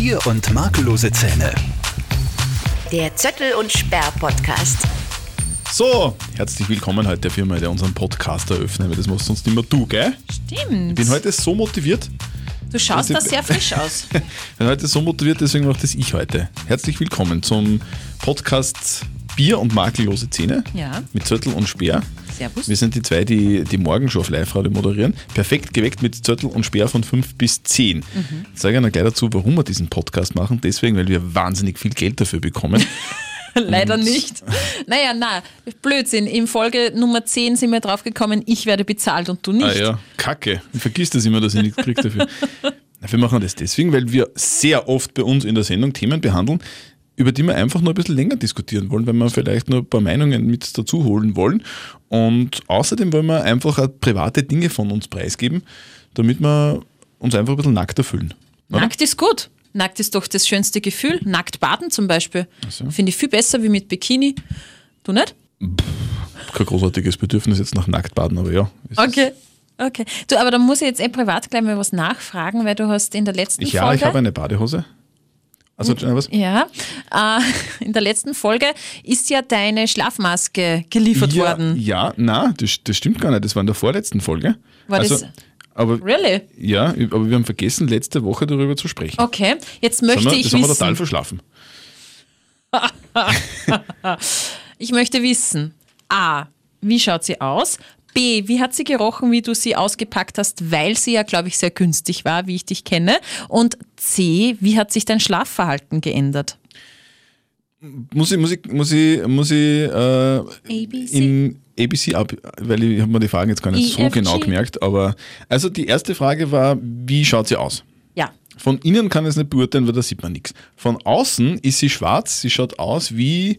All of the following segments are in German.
Bier und makellose Zähne. Der Zöttel und Sperr Podcast. So, herzlich willkommen heute der Firma, der unseren Podcast eröffnen, weil das machst sonst immer du, gell? Stimmt. Ich bin heute so motiviert. du schaust da sehr frisch aus. Ich bin heute so motiviert, deswegen mache das ich heute. Herzlich willkommen zum Podcast Bier und makellose Zähne Ja. mit Zöttel und Speer. Servus. Wir sind die zwei, die die Morgenshow auf Live-Radio moderieren. Perfekt geweckt mit Zöttel und Speer von 5 bis 10. Mhm. Ich sage Ihnen gleich dazu, warum wir diesen Podcast machen. Deswegen, weil wir wahnsinnig viel Geld dafür bekommen. Leider nicht. Naja, na, Blödsinn. In Folge Nummer 10 sind wir drauf gekommen, ich werde bezahlt und du nicht. Ah ja, Kacke. Ich vergiss das immer, dass ich nichts kriege dafür. Wir machen das deswegen, weil wir sehr oft bei uns in der Sendung Themen behandeln, über die wir einfach nur ein bisschen länger diskutieren wollen, weil wir vielleicht nur ein paar Meinungen mit dazu holen wollen. Und außerdem wollen wir einfach auch private Dinge von uns preisgeben, damit wir uns einfach ein bisschen nackter fühlen. Oder? Nackt ist gut. Nackt ist doch das schönste Gefühl. Nackt baden zum Beispiel. so. Finde ich viel besser wie mit Bikini. Du nicht? Kein großartiges Bedürfnis jetzt nach Nacktbaden, aber ja. Okay. Okay. Du, aber da muss ich jetzt eh privat gleich mal was nachfragen, weil du hast in der letzten Ich, ja, Folge. ich habe eine Badehose. Also, was? Ja, äh, in der letzten Folge ist ja deine Schlafmaske geliefert ja, worden. Ja, na, das, das stimmt gar nicht. Das war in der vorletzten Folge. War also, das- aber Really? Ja, aber wir haben vergessen, letzte Woche darüber zu sprechen. Okay, jetzt das möchte wir, ich das haben wir wissen. total verschlafen. Ich möchte wissen, A, wie schaut sie aus? B, wie hat sie gerochen, wie du sie ausgepackt hast, weil sie ja, glaube ich, sehr günstig war, wie ich dich kenne? Und C, wie hat sich dein Schlafverhalten geändert? Muss ich, muss ich, muss ich, muss ich äh, ABC? in ABC ab, weil ich habe mir die Fragen jetzt gar nicht so EFG. genau gemerkt. Aber also die erste Frage war, wie schaut sie aus? Ja, Von innen kann ich es nicht beurteilen, weil da sieht man nichts. Von außen ist sie schwarz, sie schaut aus wie,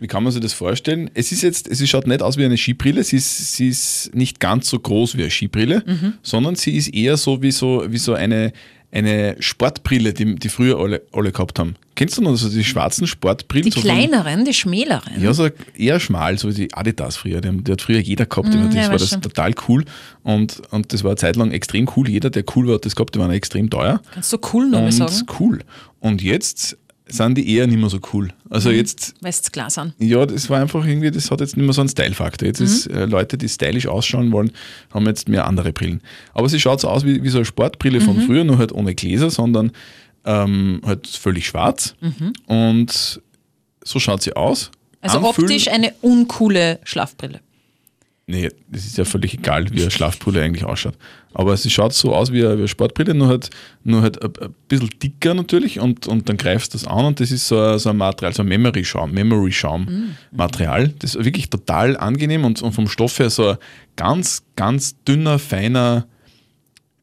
wie kann man sich das vorstellen? Es ist jetzt, sie schaut nicht aus wie eine Skibrille, sie ist, sie ist nicht ganz so groß wie eine Skibrille, sondern sie ist eher so wie so, wie so eine, eine Sportbrille, die, die früher alle, alle gehabt haben. Kennst du noch so die schwarzen Sportbrillen? die so von- kleineren, die schmäleren. ja, so eher schmal, so wie die Adidas früher. Die, die hat früher jeder gehabt. Mm, das ja, war das schon. total cool. Und, und das war eine Zeit lang extrem cool. Jeder, der cool war, hat das gehabt, die waren extrem teuer. Kannst du cool noch mal Und sagen? cool. Und jetzt sind die eher nicht mehr so cool. Also Mhm. jetzt, Weißt du Glas an? ja, das war einfach irgendwie, das hat jetzt nicht mehr so einen Style-Faktor. Jetzt ist Mhm. äh, Leute, die stylisch ausschauen wollen, haben jetzt mehr andere Brillen. Aber sie schaut so aus wie, wie so eine Sportbrille von Mhm. früher, nur halt ohne Gläser, sondern ähm, halt völlig schwarz. Mhm. Und so schaut sie aus. Also Anfühlen- optisch eine uncoole Schlafbrille. Nee, das ist ja völlig egal, wie eine Schlafbrille eigentlich ausschaut. Aber sie schaut so aus wie eine, wie eine Sportbrille, nur halt, nur halt ein, ein bisschen dicker natürlich und, und dann greifst du das an und das ist so ein, so ein Material, so ein Memory-Schaum, Memory-Schaum-Material. Das ist wirklich total angenehm und, und vom Stoff her so ein ganz, ganz dünner, feiner,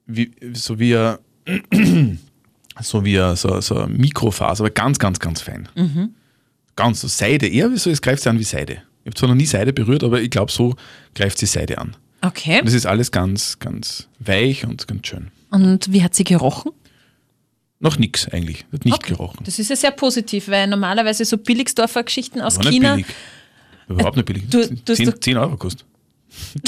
wie, so wie ein, so wie ein, so, so ein Mikrofaser, aber ganz, ganz, ganz fein. Ganz so Seide, eher wie so, es greift sie an wie Seide. Ich habe zwar noch nie Seide berührt, aber ich glaube, so greift sie Seide an. Okay. Und das ist alles ganz, ganz weich und ganz schön. Und wie hat sie gerochen? Noch nichts eigentlich, hat nicht Okay. gerochen. Das ist ja sehr positiv, weil normalerweise so Billigsdorfer Geschichten aus War nicht China. billig. Überhaupt nicht billig. du- du hast 10, doch- 10 Euro kostet.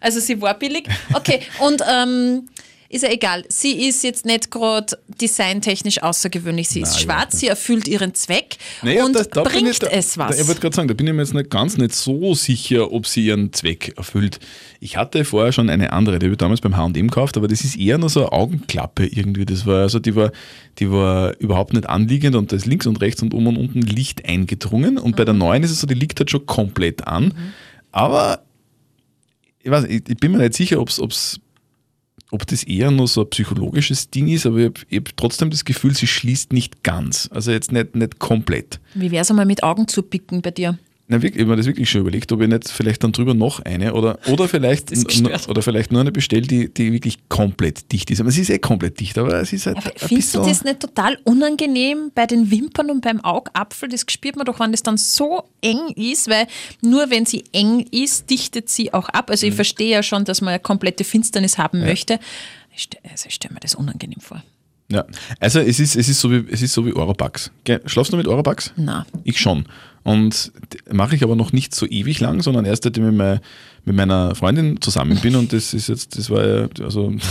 Also sie war billig. Okay, und ähm, ist ja egal. Sie ist jetzt nicht gerade designtechnisch außergewöhnlich. Sie ist Nein, schwarz, sie erfüllt ihren Zweck Naja, und da- da bringt ich, da, es was. Ich wollte gerade sagen, da bin ich mir jetzt nicht ganz nicht so sicher, ob sie ihren Zweck erfüllt. Ich hatte vorher schon eine andere, die habe ich damals beim H&M gekauft, aber das ist eher nur so eine Augenklappe irgendwie. Das war, also die war, die war überhaupt nicht anliegend und da ist links und rechts und oben und unten Licht eingedrungen und bei der Mhm. neuen ist es so, die liegt halt schon komplett an. Aber ich, weiß, ich, ich bin mir nicht sicher, ob's, ob's, ob das eher nur so ein psychologisches Ding ist, aber ich habe hab trotzdem das Gefühl, sie schließt nicht ganz. Also jetzt nicht, nicht komplett. Wie wäre es einmal mit Augen zu picken bei dir? Na, wirklich, ich habe mir das wirklich schon überlegt, ob ich nicht vielleicht dann drüber noch eine oder, oder, vielleicht, oder vielleicht nur eine bestelle, die, die wirklich komplett dicht ist. Aber sie ist eh komplett dicht, aber es ist halt Aber findest du das nicht total unangenehm bei den Wimpern und beim Augapfel? Das spürt man doch, wenn das dann so eng ist, weil nur wenn sie eng ist, dichtet sie auch ab. Mhm. Also ich verstehe ja schon, dass man eine komplette Finsternis haben möchte. Ich stelle also ich stell mir das unangenehm vor. Ja. Also es ist, es ist so wie, es ist so wie Oropax. Schlafst du mit Oropax? Na. Ich schon. Und mache ich aber noch nicht so ewig lang, sondern erst seitdem ich mit, mei- mit meiner Freundin zusammen bin und das ist jetzt, das war ja, also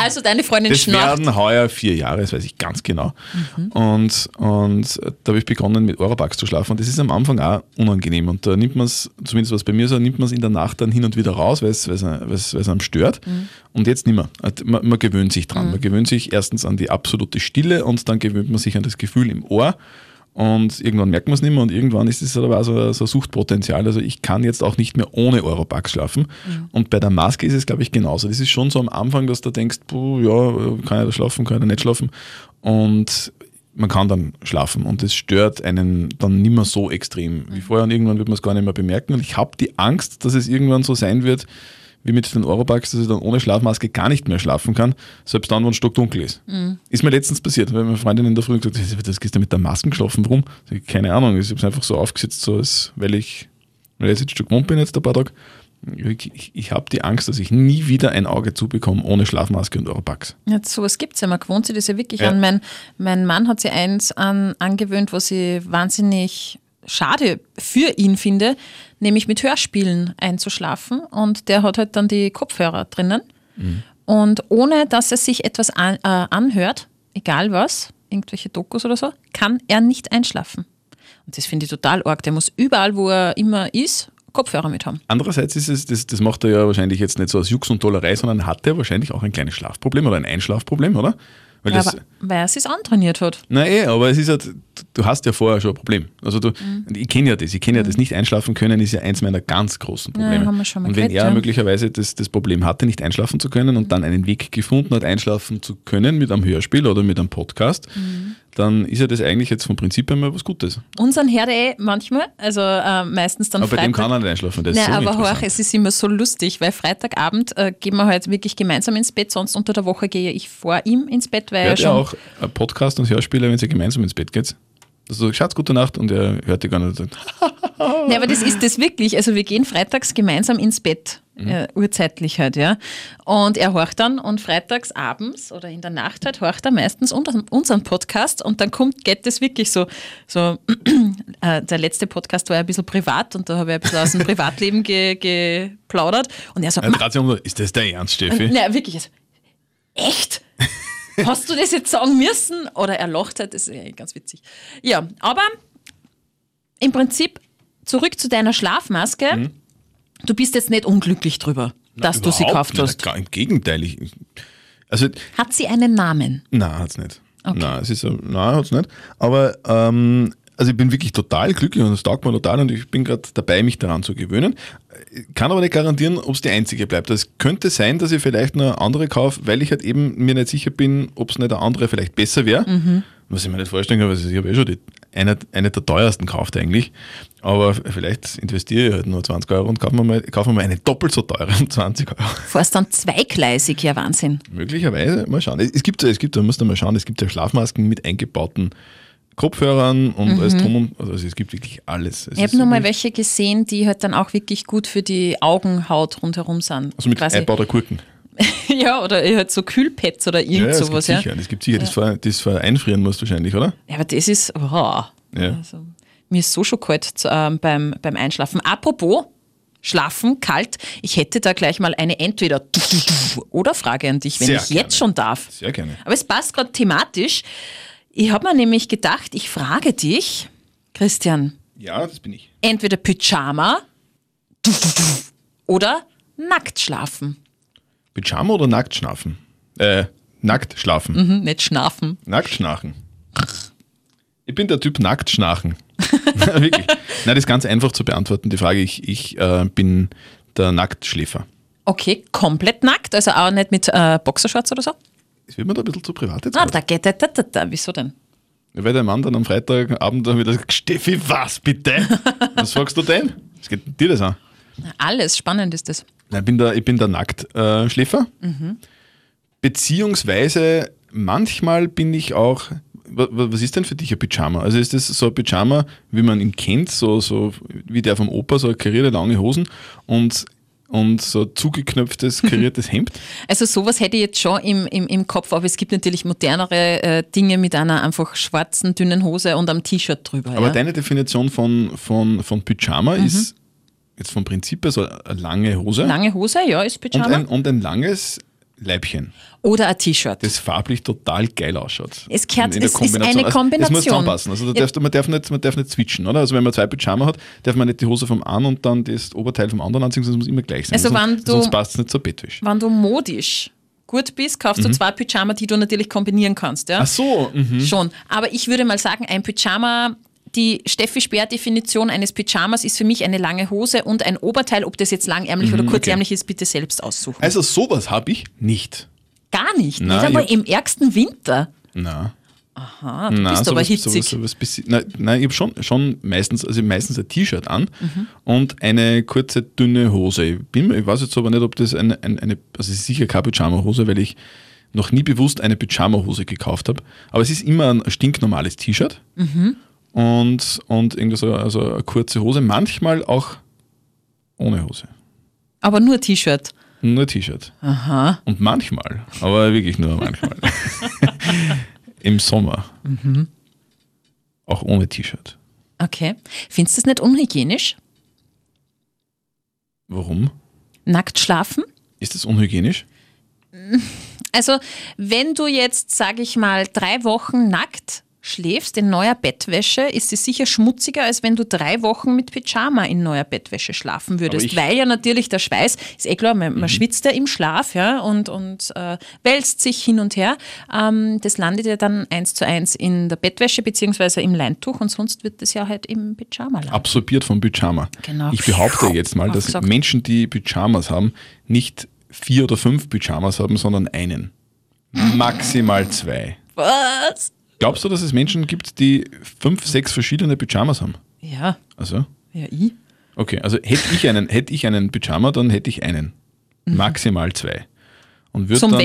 Also deine Freundin Das schnarcht. werden heuer vier Jahre, das weiß ich ganz genau. Mhm. Und, und da habe ich begonnen mit Oropax zu schlafen. Und das ist am Anfang auch unangenehm. Und da nimmt man es, zumindest was bei mir so, nimmt man es in der Nacht dann hin und wieder raus, weil es, einem stört. Mhm. Und jetzt nicht mehr. Man, man gewöhnt sich dran. Man gewöhnt sich erstens an die absolute Stille und dann gewöhnt man sich an das Gefühl im Ohr. Und irgendwann merkt man es nicht mehr und irgendwann ist es aber auch so, so Suchtpotenzial. Also ich kann jetzt auch nicht mehr ohne Europax schlafen. Und bei der Maske ist es, glaube ich, genauso. Das ist schon so am Anfang, dass du denkst, puh, ja, kann ich da schlafen, kann ich da nicht schlafen. Und man kann dann schlafen und es stört einen dann nicht mehr so extrem wie vorher und irgendwann wird man es gar nicht mehr bemerken. Und ich habe die Angst, dass es irgendwann so sein wird, wie mit den Oropax, dass ich dann ohne Schlafmaske gar nicht mehr schlafen kann, selbst dann, wenn es stockdunkel ist. Ist mir letztens passiert, weil meine Freundin in der Früh gesagt hat, das gehst du mit der Maske geschlafen, warum? Ich, Keine Ahnung, ich habe es einfach so aufgesetzt, so als, weil ich, weil ich jetzt schon gewohnt bin jetzt ein paar Tage. Ich, ich, ich habe die Angst, dass ich nie wieder ein Auge zubekomme ohne Schlafmaske und Oropax. Ja, sowas gibt es ja. Man gewohnt sich das ja wirklich Ja. an. Mein, mein Mann hat sich eins an, angewöhnt, was ich wahnsinnig schade für ihn finde, nämlich mit Hörspielen einzuschlafen. Und der hat halt dann die Kopfhörer drinnen. Und ohne dass er sich etwas an, äh, anhört, egal was, irgendwelche Dokus oder so, kann er nicht einschlafen. Und das finde ich total arg. Der muss überall, wo er immer ist, Kopfhörer mit haben. Andererseits ist es, das, das macht er ja wahrscheinlich jetzt nicht so aus Jux und Tollerei, sondern hat er wahrscheinlich auch ein kleines Schlafproblem oder ein Einschlafproblem, oder? Weil Ja, das, aber, weil er es sich antrainiert hat. na eh, aber es ist halt, du hast ja vorher schon ein Problem. Also du, Mhm. ich kenne ja das, ich kenne ja das nicht einschlafen können, ist ja eins meiner ganz großen Probleme. schon mal und wenn geredet, er ja. möglicherweise das, das Problem hatte, nicht einschlafen zu können und dann einen Weg gefunden hat, einschlafen zu können mit einem Hörspiel oder mit einem Podcast, Mhm. dann ist ja das eigentlich jetzt vom Prinzip her mal was Gutes. Unseren Herde eh manchmal, also äh, meistens dann Aber bei dem Freitag. kann er nicht einschlafen, das Nein, so aber horch, es ist immer so lustig, weil Freitagabend äh, gehen wir halt wirklich gemeinsam ins Bett, sonst unter der Woche gehe ich vor ihm ins Bett, weil er Hört schon. ihr auch ein Podcast und Hörspiele, wenn ihr gemeinsam ins Bett geht? Also, Schatz, gute Nacht und er hört dir gar nicht. und Nein, aber das ist das wirklich. Also wir gehen freitags gemeinsam ins Bett, Mhm. äh, urzeitlich halt, ja. Und er horcht dann und freitags abends oder in der Nacht halt horcht er meistens unseren, unseren Podcast und dann kommt, geht das wirklich so, so äh, der letzte Podcast war ja ein bisschen privat und da habe ich ein bisschen aus dem Privatleben ge, geplaudert und er so, um, ist das der Ernst, Steffi? Na, wirklich. also, Echt? Hast du das jetzt sagen müssen? Oder er lacht halt, das ist ganz witzig. Ja, aber im Prinzip zurück zu deiner Schlafmaske. Du bist jetzt nicht unglücklich drüber, dass du sie gekauft nicht, hast. Gar, Im Gegenteil. Ich, also, Hat sie einen Namen? nein, hat es nicht. Okay. Nein, es ist nein, hat's nicht. Aber ähm, also ich bin wirklich total glücklich und es taugt mir total und ich bin gerade dabei, mich daran zu gewöhnen. Kann aber nicht garantieren, ob es die einzige bleibt. Es könnte sein, dass ich vielleicht noch eine andere kaufe, weil ich halt eben mir nicht sicher bin, ob es nicht eine andere vielleicht besser wäre. Mhm. Was ich mir nicht vorstellen kann, weil ich habe eh schon die, eine, eine der teuersten gekauft eigentlich. Aber vielleicht investiere ich halt nur 20 Euro und kaufe mir mal, kaufe mir mal eine doppelt so teure um 20 Euro. Fährst dann zweigleisig, ja Wahnsinn. Möglicherweise, mal schauen. Es gibt, es gibt, da musst du mal schauen, es gibt ja Schlafmasken mit eingebauten Kopfhörern und alles drum und also es gibt wirklich alles. Es Mhm. Ich habe nur mal welche gesehen, die halt dann auch wirklich gut für die Augenhaut rundherum sind. Also mit Quasi. einbauter Gurken. Ja, oder halt so Kühlpads oder irgend es sowas. gibt Ja. sicher. Das gibt sicher, das, vor, das vor einfrieren musst wahrscheinlich, oder? Ja, aber das ist. Wow. Ja. Also, mir ist so schon kalt ähm, beim, beim Einschlafen. Apropos Schlafen, kalt. Ich hätte da gleich mal eine entweder oder Frage an dich, wenn Sehr ich gerne. jetzt schon darf. Sehr gerne. Aber es passt gerade thematisch. Ich habe mir nämlich gedacht, ich frage dich, Christian, Ja, das bin ich. entweder Pyjama oder nackt schlafen. Pyjama oder nackt schlafen? Äh, nackt schlafen. Hm, nicht schlafen. Nackt schnarchen. Ich bin der Typ nackt schnarchen. Wirklich. Nein, das ist ganz einfach zu beantworten, die Frage. Ich, ich äh, bin der Nacktschläfer. Okay, komplett nackt, also auch nicht mit äh, Boxershorts oder so? Das wird mir da ein bisschen zu privat jetzt. Ah, da geht da, da, da, da. Wieso denn? Weil der Mann dann am Freitagabend dann wieder sagt, Steffi, was bitte? Was fragst du denn? Was geht dir das an? Alles spannend ist das. Nein, Ich bin der, ich bin der Nacktschläfer. Beziehungsweise manchmal bin ich auch. wa- wa- Was ist denn für dich ein Pyjama? Also ist das so ein Pyjama, wie man ihn kennt, so, so wie der vom Opa, so karierte lange Hosen und, und so zugeknöpftes, kariertes Hemd? Also sowas hätte ich jetzt schon im, im, im Kopf, aber es gibt natürlich modernere äh, Dinge mit einer einfach schwarzen, dünnen Hose und einem T-Shirt drüber. Aber ja? deine Definition von, von, von Pyjama ist jetzt vom Prinzip her so eine lange Hose Lange Hose, ja, ist und Pyjama. ein, und ein langes Leibchen, Oder ein T-Shirt. das farblich total geil ausschaut. Es gehört- In- in der es ist eine Also, das muss Kombination. zusammenpassen. Also da darfst, du- man, darf nicht, man darf nicht switchen, oder? Also wenn man zwei Pyjama hat, darf man nicht die Hose vom einen und dann das Oberteil vom anderen anziehen, sondern es muss immer gleich sein. Also sonst, wenn du- sonst passt es nicht zur Bettwäsche. Wenn du modisch gut bist, kaufst du zwei Pyjama, die du natürlich kombinieren kannst. Ja? Mhm. Ach so, mhm. Schon. Aber ich würde mal sagen, ein Pyjama, die Steffi Speer-Definition eines Pyjamas ist für mich eine lange Hose und ein Oberteil. Ob das jetzt langärmlich oder kurzärmlich ist, bitte selbst aussuchen. Also sowas habe ich nicht. Gar nicht. Nein, nicht einmal im ärgsten Winter. Na. Ah, du Nein, bist aber sowas- hitzig. Sowas, sowas nein, nein, ich habe schon, schon meistens, also meistens ein T-Shirt an Mhm. und eine kurze, dünne Hose. Ich, bin, ich weiß jetzt aber nicht, ob das eine, eine, eine also es ist sicher keine Pyjama-Hose, weil ich noch nie bewusst eine Pyjama-Hose gekauft habe. Aber es ist immer ein stinknormales T-Shirt Mhm. Und, und irgendwie so also eine kurze Hose, manchmal auch ohne Hose. aber nur T-Shirt. Nur T-Shirt. Aha. Und manchmal, aber wirklich nur manchmal. Im Sommer. Mhm. Auch ohne T-Shirt. Okay. Findest du das nicht unhygienisch? Warum? Nackt schlafen? Ist das unhygienisch? Also, wenn du jetzt, sage ich mal, drei Wochen nackt schläfst in neuer Bettwäsche, ist es sicher schmutziger, als wenn du drei Wochen mit Pyjama in neuer Bettwäsche schlafen würdest. Mhm. Weil ja natürlich der Schweiß, ist eh klar, man, man schwitzt ja im Schlaf ja, und, und äh, wälzt sich hin und her. Ähm, das landet ja dann eins zu eins in der Bettwäsche beziehungsweise im Leintuch und sonst wird das ja halt im Pyjama landen. Absorbiert vom Pyjama. Genau. Ich behaupte jetzt mal, dass Aufgesaugt. Menschen, die Pyjamas haben, nicht vier oder fünf Pyjamas haben, sondern einen. Maximal zwei. Was? Glaubst du, dass es Menschen gibt, die fünf, sechs verschiedene Pyjamas haben? Ja, Also, ja, ich. okay, also hätte ich einen, hätte ich einen Pyjama, dann hätte ich einen. Maximal zwei. Und würde Mhm. Zum dann.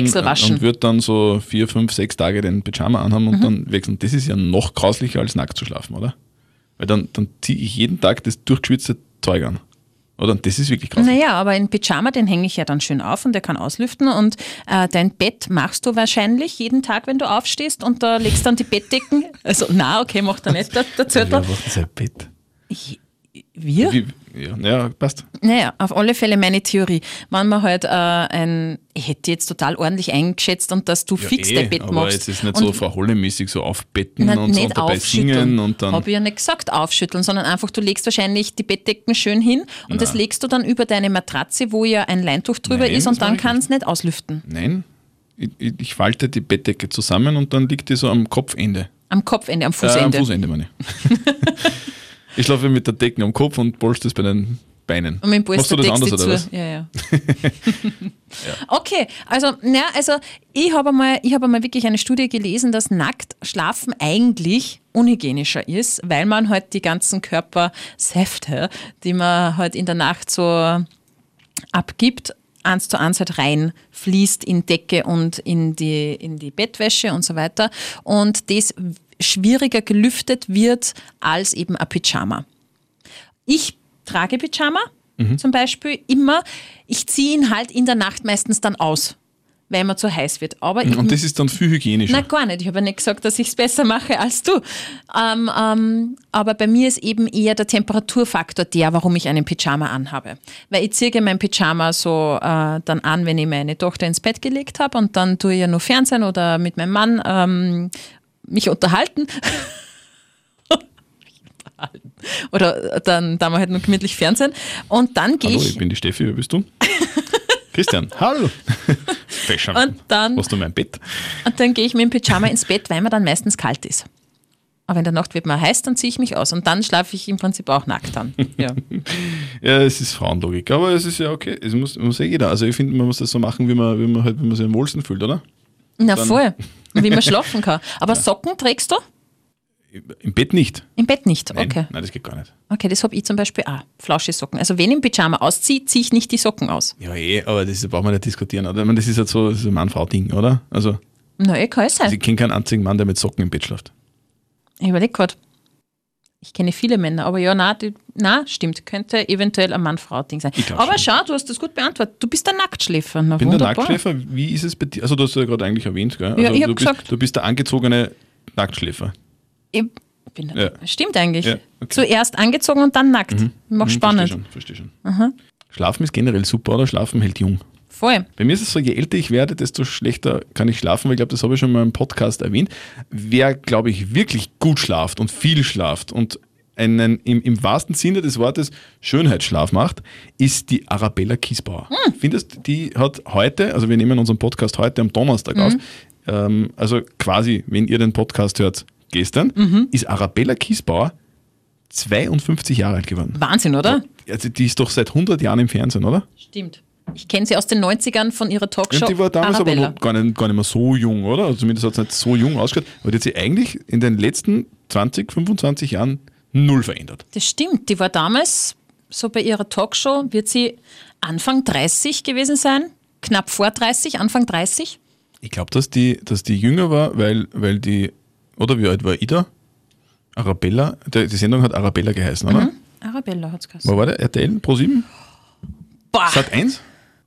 Und würde dann so vier, fünf, sechs Tage den Pyjama anhaben Mhm. und dann wechseln. Das ist ja noch grauslicher als nackt zu schlafen, oder? Weil dann, dann ziehe ich jeden Tag das durchgeschwitzte Zeug an. Oder? Und das ist wirklich grauslich. Naja, aber in Pyjama, den hänge ich ja dann schön auf und der kann auslüften. Und äh, dein Bett machst du wahrscheinlich jeden Tag, wenn du aufstehst und da legst dann die Bettdecken. Also, na, okay, macht er nicht, der, der Zettel. Ja, was ist ein Bett? Wir? Wie, ja, ja, passt. Naja, auf alle Fälle meine Theorie. Wenn man halt äh, ein, ich hätte jetzt total ordentlich eingeschätzt und dass du fix ja, dein eh, Bett aber machst. jetzt ist nicht und so Frau Holle-mäßig so aufbetten Na, und, so und dabei singen und dann. Habe ich ja nicht gesagt aufschütteln, sondern einfach, du legst wahrscheinlich die Bettdecken schön hin und das legst du dann über deine Matratze, wo ja ein Leintuch drüber Nein, ist und dann kann es nicht auslüften. Nein, ich, ich ich falte die Bettdecke zusammen und dann liegt die so am Kopfende. Am Kopfende, am Äh, am Fußende. Fußende, meine ich. ich schlafe mit der Decke am Kopf und polst das bei den Beinen. Und mit dem Machst du das anders oder was? Ja, ja. Okay, also, ja, also ich habe einmal, ich habe einmal wirklich eine Studie gelesen, dass nackt schlafen eigentlich unhygienischer ist, weil man halt die ganzen Körpersäfte, die man halt in der Nacht so abgibt, eins zu eins halt reinfließt in Decke und in die, in die Bettwäsche und so weiter. Und das schwieriger gelüftet wird als eben ein Pyjama. Ich trage Pyjama zum Beispiel immer. Ich ziehe ihn halt in der Nacht meistens dann aus, weil mir zu heiß wird. Aber ich, Und das ist dann viel hygienischer. na gar nicht. Ich habe ja nicht gesagt, dass ich es besser mache als du. Ähm, ähm, aber bei mir ist eben eher der Temperaturfaktor der, warum ich einen Pyjama anhabe. Weil ich ziehe mein Pyjama so äh, dann an, wenn ich meine Tochter ins Bett gelegt habe und dann tue ich ja nur Fernsehen oder mit meinem Mann ähm, mich unterhalten. Oder dann, dann mal halt nur gemütlich Fernsehen. Und dann gehe Hallo, ich ich bin die Steffi, wer bist du? Christian. Hallo. Fashion. Und dann- Hast du mein Bett? Und dann gehe ich mit dem Pyjama ins Bett, weil mir dann meistens kalt ist. Aber in der Nacht wird mir heiß, dann ziehe ich mich aus. Und dann schlafe ich im Prinzip auch nackt an. Ja. Ja, es ist Frauenlogik, aber es ist ja okay. Es muss, muss ja jeder. Also ich finde, man muss das so machen, wie man, wie man, halt, wie man sich am wohlsten fühlt, oder? Na voll. Wie man schlafen kann. Aber Socken trägst du? Im Bett nicht. Im Bett nicht. Nein, Okay. Nein, das geht gar nicht. Okay, das habe ich zum Beispiel auch. Flausche-Socken. Also wenn ich im Pyjama ausziehe, ziehe ich nicht die Socken aus. Ja, eh, aber das braucht man nicht diskutieren. Oder? Ich meine, das ist halt so, das ist ein Mann-Frau-Ding, oder? Also, Na, eh, kann es ich sein. kenne keinen einzigen Mann, der mit Socken im Bett schläft. Ich überlege gerade. Ich kenne viele Männer, aber ja, na, die, na, stimmt, könnte eventuell ein Mann-Frau-Ding sein. Ich Aber schon. schau, du hast das gut beantwortet. Du bist der Nacktschläfer. Na, Ich bin wunderbar. der Nacktschläfer. Wie ist es bei dir? Also, du hast ja gerade eigentlich erwähnt, gell? Ja, Also, ich hab du, bist, gesagt- du bist der angezogene Nacktschläfer. Ich bin Ja. Stimmt eigentlich. Ja, okay. Zuerst angezogen und dann nackt. Mach Hm, spannend. Verstehe schon, verstehe schon. Schlafen ist generell super, oder? Schlafen hält jung. Voll. Bei mir ist es so, je älter ich werde, desto schlechter kann ich schlafen, weil ich glaube, das habe ich schon mal im Podcast erwähnt. Wer, glaube ich, wirklich gut schlaft und viel schlaft und einen im, im wahrsten Sinne des Wortes Schönheitsschlaf macht, ist die Arabella Kiesbauer. Hm. Findest die hat heute, also wir nehmen unseren Podcast heute am Donnerstag Mhm. auf, ähm, also quasi, wenn ihr den Podcast hört, gestern, Mhm. ist Arabella Kiesbauer 52 Jahre alt geworden. Wahnsinn, oder? Also die ist doch seit 100 Jahren im Fernsehen, oder? Stimmt. Ich kenne sie aus den 90ern von ihrer Talkshow. Und die war damals Arabella. aber noch gar nicht, gar nicht mehr so jung, oder? Also zumindest hat es nicht so jung ausgeschaut. Aber die hat sich eigentlich in den letzten 20, 25 Jahren null verändert. Das stimmt. Die war damals, so bei ihrer Talkshow, wird sie Anfang 30 gewesen sein. Knapp vor 30, Anfang 30. Ich glaube, dass die, dass die jünger war, weil, weil die, oder wie alt war Ida? Arabella, die, die Sendung hat Arabella geheißen, oder? Arabella hat es geheißen. Wo war der? RTL Pro 7? Boah, Sat 1?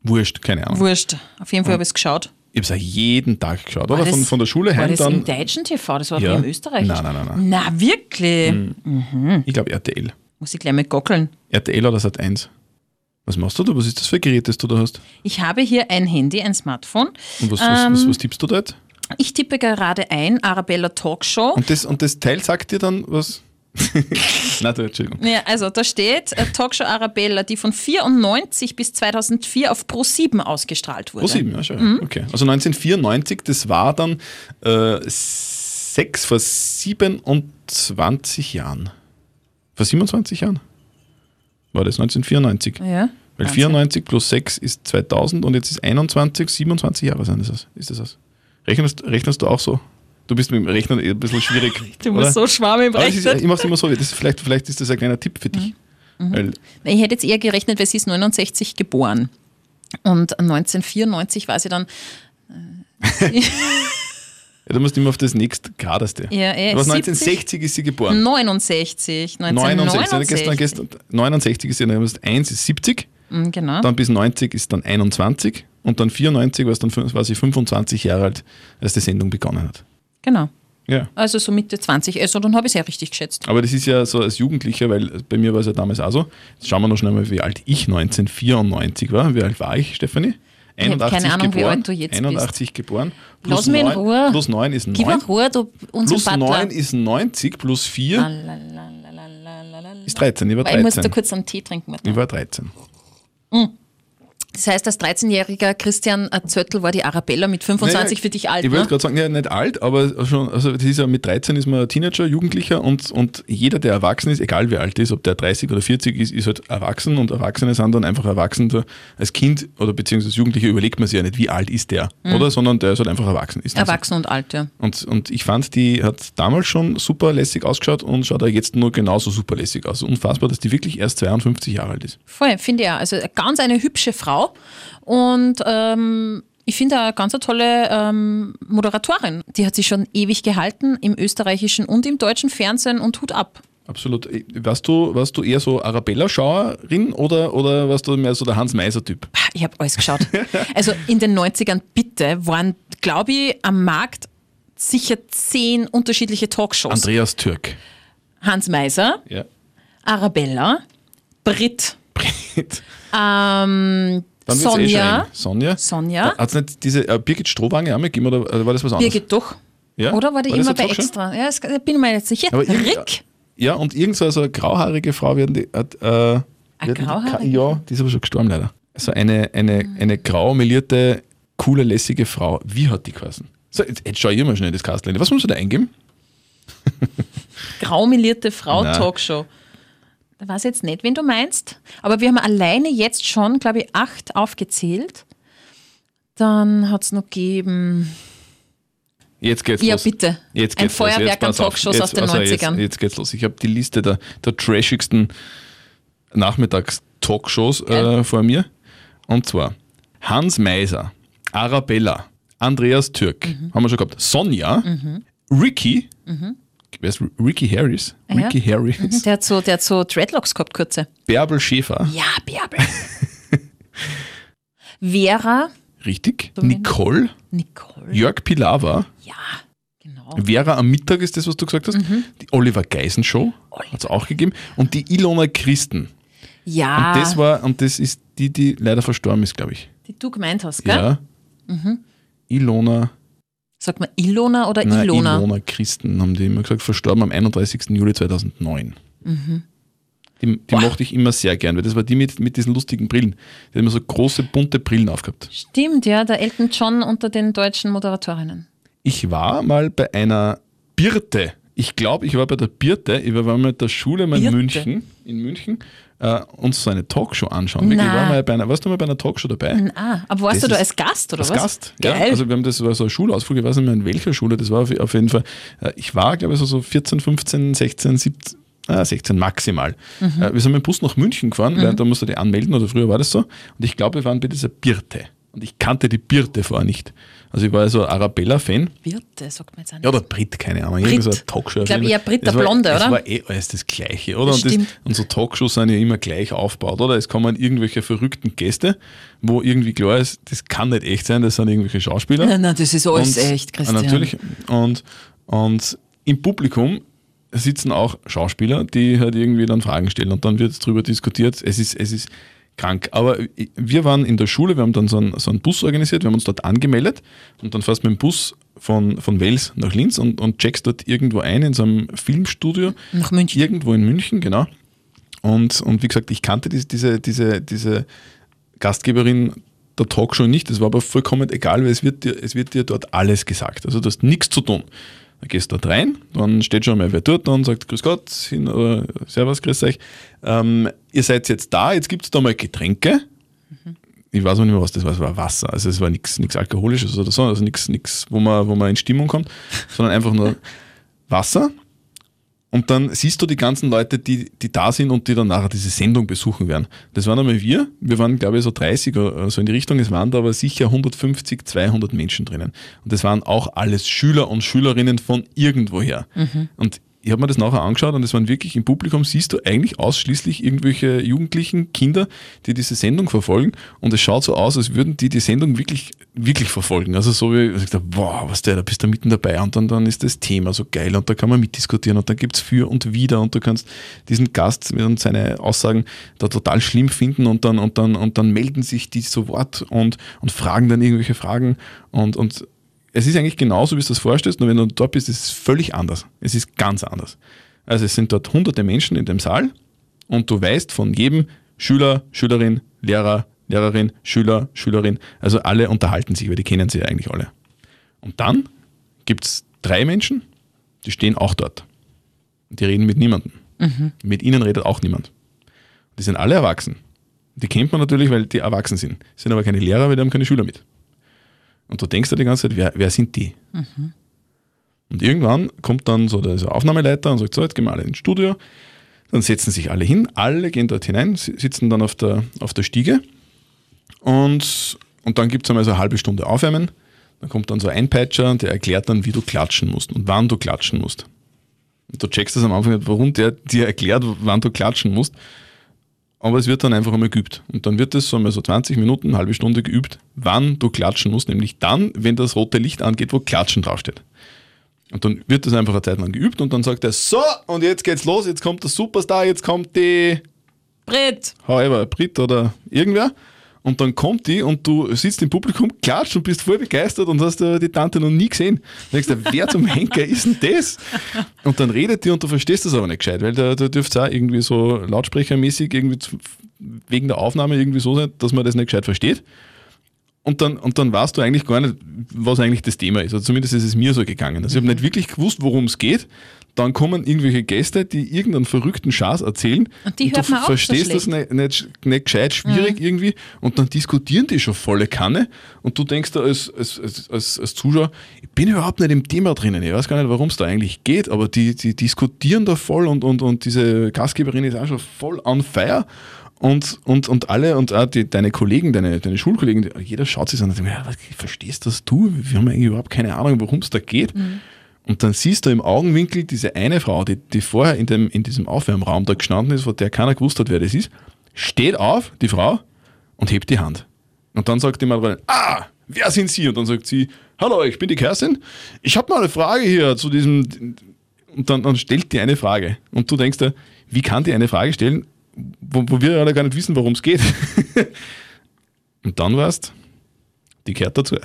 Wurscht, keine Ahnung. wurscht. Auf jeden Fall habe ich es geschaut. Ich habe es jeden Tag geschaut, oder? War Von, das- von der Schule War heim das im dann. deutschen TV? Das war Ja. im Österreich. Nein, nein, nein, nein. Na, wirklich? Ich glaube RTL. Muss ich gleich mal gockeln. RTL oder Sat 1. Was machst du da? Was ist das für ein Gerät, das du da hast? Ich habe hier ein Handy, ein Smartphone. Und was, was, Ähm. was, was tippst du jetzt? Ich tippe gerade ein, Arabella Talkshow. Und das, und das Teil sagt dir dann was? Nein, Entschuldigung. Ja, also da steht äh, Talkshow Arabella, die von 94 bis 2004 auf Pro7 ausgestrahlt wurde. Pro 7, ja, schon. Mhm. Okay. Also 1994, das war dann äh, sechs vor 27 Jahren. Vor 27 Jahren? War das 1994? Ja. Weil Wahnsinn. 94 plus 6 ist 2000 und jetzt ist 21, 27 Jahre sind das. Ist das was? Rechnest, rechnest du auch so? Du bist mit dem Rechnen eh ein bisschen schwierig. Du oder? musst so schwammig Aber das ist, rechnen. ich mache es immer so, ist, vielleicht, vielleicht ist das ein kleiner Tipp für dich. Mhm. Weil Ich hätte jetzt eher gerechnet, weil sie ist 69 geboren. Und 1994 war sie dann. ja, du musst immer auf das nächstgradeste. Ja, 70? 1960 ist sie geboren. 69. 69, 1969. gestern, gestern, 69 ist ja, dann hast 1 ist 70, Mm, Genau. dann bis 90 ist dann 21 und dann 94 war, es dann, fün- war sie 25 Jahre alt, als die Sendung begonnen hat. Genau. Ja. Also so Mitte 20. Also dann habe ich es ja richtig geschätzt. Aber das ist ja so als Jugendlicher, weil bei mir war es ja damals auch so. Jetzt schauen wir noch schnell mal, wie alt ich 1994 war. Wie alt war ich, Stefanie? Ich hab keine Ahnung, wie geboren. alt du jetzt 81 geboren. Lass mich in Ruhe. Plus 9 ist 9. Gib mir Ruhe, du unser plus Butler. 9 ist 90, plus 4 Lalalala. ist 13. Ich war Weil Ich muss da 13. kurz einen Tee trinken. Ich war 13. Das heißt, als 13-jähriger Christian Zöttl war die Arabella mit 25 Naja, für dich alt. Ich wollte Ne? gerade sagen, ja, nicht alt, aber schon, also das ist ja mit 13 ist man Teenager, Jugendlicher und, und jeder, der erwachsen ist, egal wie alt ist, ob der 30 oder 40 ist, ist halt erwachsen und Erwachsene sind dann einfach erwachsen. Da- Als Kind oder beziehungsweise Jugendlicher überlegt man sich ja nicht, wie alt ist der, oder? Sondern der ist halt einfach erwachsen. Ist dann so. Erwachsen und alt, ja. Und, und ich fand, die hat damals schon super lässig ausgeschaut und schaut auch jetzt nur genauso super lässig aus. Unfassbar, dass die wirklich erst 52 Jahre alt ist. Voll, finde ich auch. Also ganz eine hübsche Frau und ähm, ich finde eine ganz tolle ähm, Moderatorin. Die hat sich schon ewig gehalten im österreichischen und im deutschen Fernsehen und Hut ab. Absolut. Warst du, warst du eher so Arabella-Schauerin oder, oder warst du mehr so der Hans-Meiser-Typ? Ich habe alles geschaut. Also in den 90ern bitte waren, glaube ich, am Markt sicher zehn unterschiedliche Talkshows. Andreas Türk. Hans Meiser, Ja. Arabella, Brit, Brit. ähm, Dann wird's eh Sonja. Sonja. Sonja, Hat es nicht diese äh, Birgit Strohwange auch mal gegeben oder äh, war das was anderes? Birgit doch. Ja? Oder war die War immer eine bei? Extra? Ja, das bin ich mir nicht sicher. Aber Rick? Ja, und irgend so eine grauhaarige Frau werden die. Hat, äh, werden die- grauhaarige? Ja, die ist aber schon gestorben leider. Also eine, eine, eine grau melierte, coole, lässige Frau. Wie hat die geheißen? So, jetzt, jetzt schau ich mal schnell das Kastel. Was muss man da eingeben? Graumelierte Frau Nein. Talkshow. Da weiß ich jetzt nicht, wen du meinst. Aber wir haben alleine jetzt schon, glaube ich, acht aufgezählt. Dann hat es noch gegeben. Jetzt geht's Ja, los. bitte. Jetzt Ein geht's los. Feuerwerk Jetzt an. Talkshows Jetzt- aus den also 90ern. Jetzt, jetzt geht's los. Ich habe die Liste der, der trashigsten Nachmittags-Talkshows äh, vor mir. Und zwar Hans Meiser, Arabella, Andreas Türk, Mhm. haben wir schon gehabt, Sonja, Ricky, wer ist Ricky Harris? Ja. Ricky Harris, Der hat so, der hat so Dreadlocks gehabt, kurze. Bärbel Schäfer, Ja, Bärbel. Vera, richtig, Nicole, Nicole. Jörg Pilawa, Ja, genau. Vera am Mittag ist das, was du gesagt hast, Mhm. die Oliver Geisen Show hat es auch gegeben und die Ilona Christen. Ja, Und das war, und das ist die, die leider verstorben ist, glaube ich. die du gemeint hast, gell? Ja. Ilona, Sagt man Ilona oder nein, Ilona? Ilona Christen, haben die immer gesagt, verstorben am 31. Juli 2009. Die, die Boah. mochte ich immer sehr gern, weil das war die mit, mit diesen lustigen Brillen. Die hat immer so große, bunte Brillen aufgehabt. Stimmt, ja, der Elton John unter den deutschen Moderatorinnen. Ich war mal bei einer Birte. Ich glaube, ich war bei der Birte. Ich war mal mit der Schule mal in Birte? München, in München äh, uns so eine Talkshow anschauen. Wirklich, Na. war mal bei einer, warst du mal bei einer Talkshow dabei? Ah, aber warst Das du da als Gast oder Als was? Gast, Geil. ja. Also wir haben das war so ein Schulausflug, ich weiß nicht mehr in welcher Schule, das war auf, auf jeden Fall. äh, Ich war, glaube ich, so, so 14, 15, 16, 17, ah, 16 maximal. Mhm. Äh, Wir sind mit dem Bus nach München gefahren, weil da musst du dich anmelden, oder früher war das so. Und ich glaube, wir waren bei dieser Birte. Und ich kannte die Birte vorher nicht. Also ich war so Arabella-Fan. Birte, sagt man jetzt auch nicht. Ja, oder Brit, keine Ahnung. Brit. So Talkshow. Ich glaub auf jeden eher. Brit der war- Blonde, Es oder? war eh alles das Gleiche, oder? Das und, stimmt. und so Talkshows sind ja immer gleich aufgebaut, oder? Es kommen irgendwelche verrückten Gäste, wo irgendwie klar ist, das kann nicht echt sein, das sind irgendwelche Schauspieler. Nein, nein, das ist alles Und- echt, Christian. Ah, Natürlich. Und, und im Publikum sitzen auch Schauspieler, die halt irgendwie dann Fragen stellen und dann wird darüber diskutiert. Es ist, es ist krank. Aber wir waren in der Schule, wir haben dann so einen, so einen Bus organisiert, wir haben uns dort angemeldet und dann fährst du mit dem Bus von, von Wels nach Linz und, und checkst dort irgendwo ein in so einem Filmstudio. Nach München. Irgendwo in München, genau. Und, und wie gesagt, ich kannte diese, diese, diese, diese Gastgeberin der Talkshow nicht, das war aber vollkommen egal, weil es wird dir, es wird dir dort alles gesagt. Also du hast nichts zu tun. Dann gehst du dort rein, dann steht schon mal wer dort und sagt, Grüß Gott, hin, oder Servus, grüß euch. Ähm, ihr seid jetzt da, jetzt gibt es da mal Getränke. Ich weiß auch nicht mehr, was das war, es war Wasser. Also es war nichts Alkoholisches oder so, also nichts, wo man, wo man in Stimmung kommt, sondern einfach nur Wasser. Und dann siehst du die ganzen Leute, die, die da sind und die dann nachher diese Sendung besuchen werden. Das waren einmal wir. Wir waren, glaube ich, so 30 oder so in die Richtung. Es waren da aber sicher 150, 200 Menschen drinnen. Und das waren auch alles Schüler und Schülerinnen von irgendwoher. Und ich habe mir das nachher angeschaut und es waren wirklich im Publikum, siehst du eigentlich ausschließlich irgendwelche jugendlichen Kinder, die diese Sendung verfolgen und es schaut so aus, als würden die die Sendung wirklich, wirklich verfolgen. Also so wie, ich gesagt habe, wow, was der, da bist du mitten dabei und dann, dann ist das Thema so geil und da kann man mitdiskutieren und dann gibt es für und wider und du kannst diesen Gast und seine Aussagen da total schlimm finden und dann, und dann, und dann melden sich die so Wort und, und fragen dann irgendwelche Fragen und, und es ist eigentlich genauso, wie du das vorstellst, nur wenn du dort bist, ist es völlig anders. Es ist ganz anders. Also es sind dort hunderte Menschen in dem Saal und du weißt von jedem Schüler, Schülerin, Lehrer, Lehrerin, Schüler, Schülerin, also alle unterhalten sich, weil die kennen sie ja eigentlich alle. Und dann gibt es drei Menschen, die stehen auch dort. Und die reden mit niemandem. Mit ihnen redet auch niemand. Die sind alle erwachsen. Die kennt man natürlich, weil die erwachsen sind. Sind aber keine Lehrer, weil die haben keine Schüler mit. Und du denkst dir die ganze Zeit, wer, wer sind die? Und irgendwann kommt dann so der Aufnahmeleiter und sagt, so, jetzt gehen wir alle ins Studio. Dann setzen sich alle hin, alle gehen dort hinein, si- sitzen dann auf der, auf der Stiege und, und dann gibt es einmal so eine halbe Stunde Aufwärmen. Dann kommt dann so ein Patcher, der erklärt dann, wie du klatschen musst und wann du klatschen musst. Und du checkst das am Anfang nicht, warum der dir erklärt, wann du klatschen musst. Aber es wird dann einfach einmal geübt. Und dann wird es so einmal so 20 Minuten, eine halbe Stunde geübt, wann du klatschen musst, nämlich dann, wenn das rote Licht angeht, wo Klatschen draufsteht. Und dann wird das einfach eine Zeit lang geübt und dann sagt er, so, und jetzt geht's los, jetzt kommt der Superstar, jetzt kommt die, Brit, however, Brit oder irgendwer. Und dann kommt die und du sitzt im Publikum, klatscht und bist voll begeistert und hast äh, die Tante noch nie gesehen. Dann denkst du, wer zum Henker ist denn das? Und dann redet die und du verstehst das aber nicht gescheit, weil da, da dürfte es auch irgendwie so lautsprechermäßig irgendwie wegen der Aufnahme irgendwie so sein, dass man das nicht gescheit versteht. Und dann, und dann weißt du eigentlich gar nicht, was eigentlich das Thema ist. Also zumindest ist es mir so gegangen. Also ich habe nicht wirklich gewusst, worum es geht. Dann kommen irgendwelche Gäste, die irgendeinen verrückten Schatz erzählen. Und die du hört man auch so verstehst das schlecht. nicht, nicht, nicht gescheit, schwierig irgendwie. Und dann diskutieren die schon volle Kanne. Und du denkst da als, als, als, als, Zuschauer, ich bin überhaupt nicht im Thema drinnen. Ich weiß gar nicht, worum es da eigentlich geht. Aber die, die diskutieren da voll und, und, und diese Gastgeberin ist auch schon voll on fire. Und, und, und alle und auch die, deine Kollegen, deine, deine Schulkollegen, jeder schaut sich an und denkt, ja, was, verstehst das du? Wir haben eigentlich überhaupt keine Ahnung, worum es da geht. Und dann siehst du im Augenwinkel diese eine Frau, die, die vorher in, dem, in diesem Aufwärmraum da gestanden ist, von der keiner gewusst hat, wer das ist, steht auf, die Frau, und hebt die Hand. Und dann sagt die Moderatorin, ah, wer sind Sie? Und dann sagt sie, hallo, ich bin die Kerstin. Ich habe mal eine Frage hier zu diesem... Und dann, dann stellt die eine Frage. Und du denkst dir, wie kann die eine Frage stellen, wo, wo wir alle gar nicht wissen, worum es geht? und dann weißt Die gehört dazu.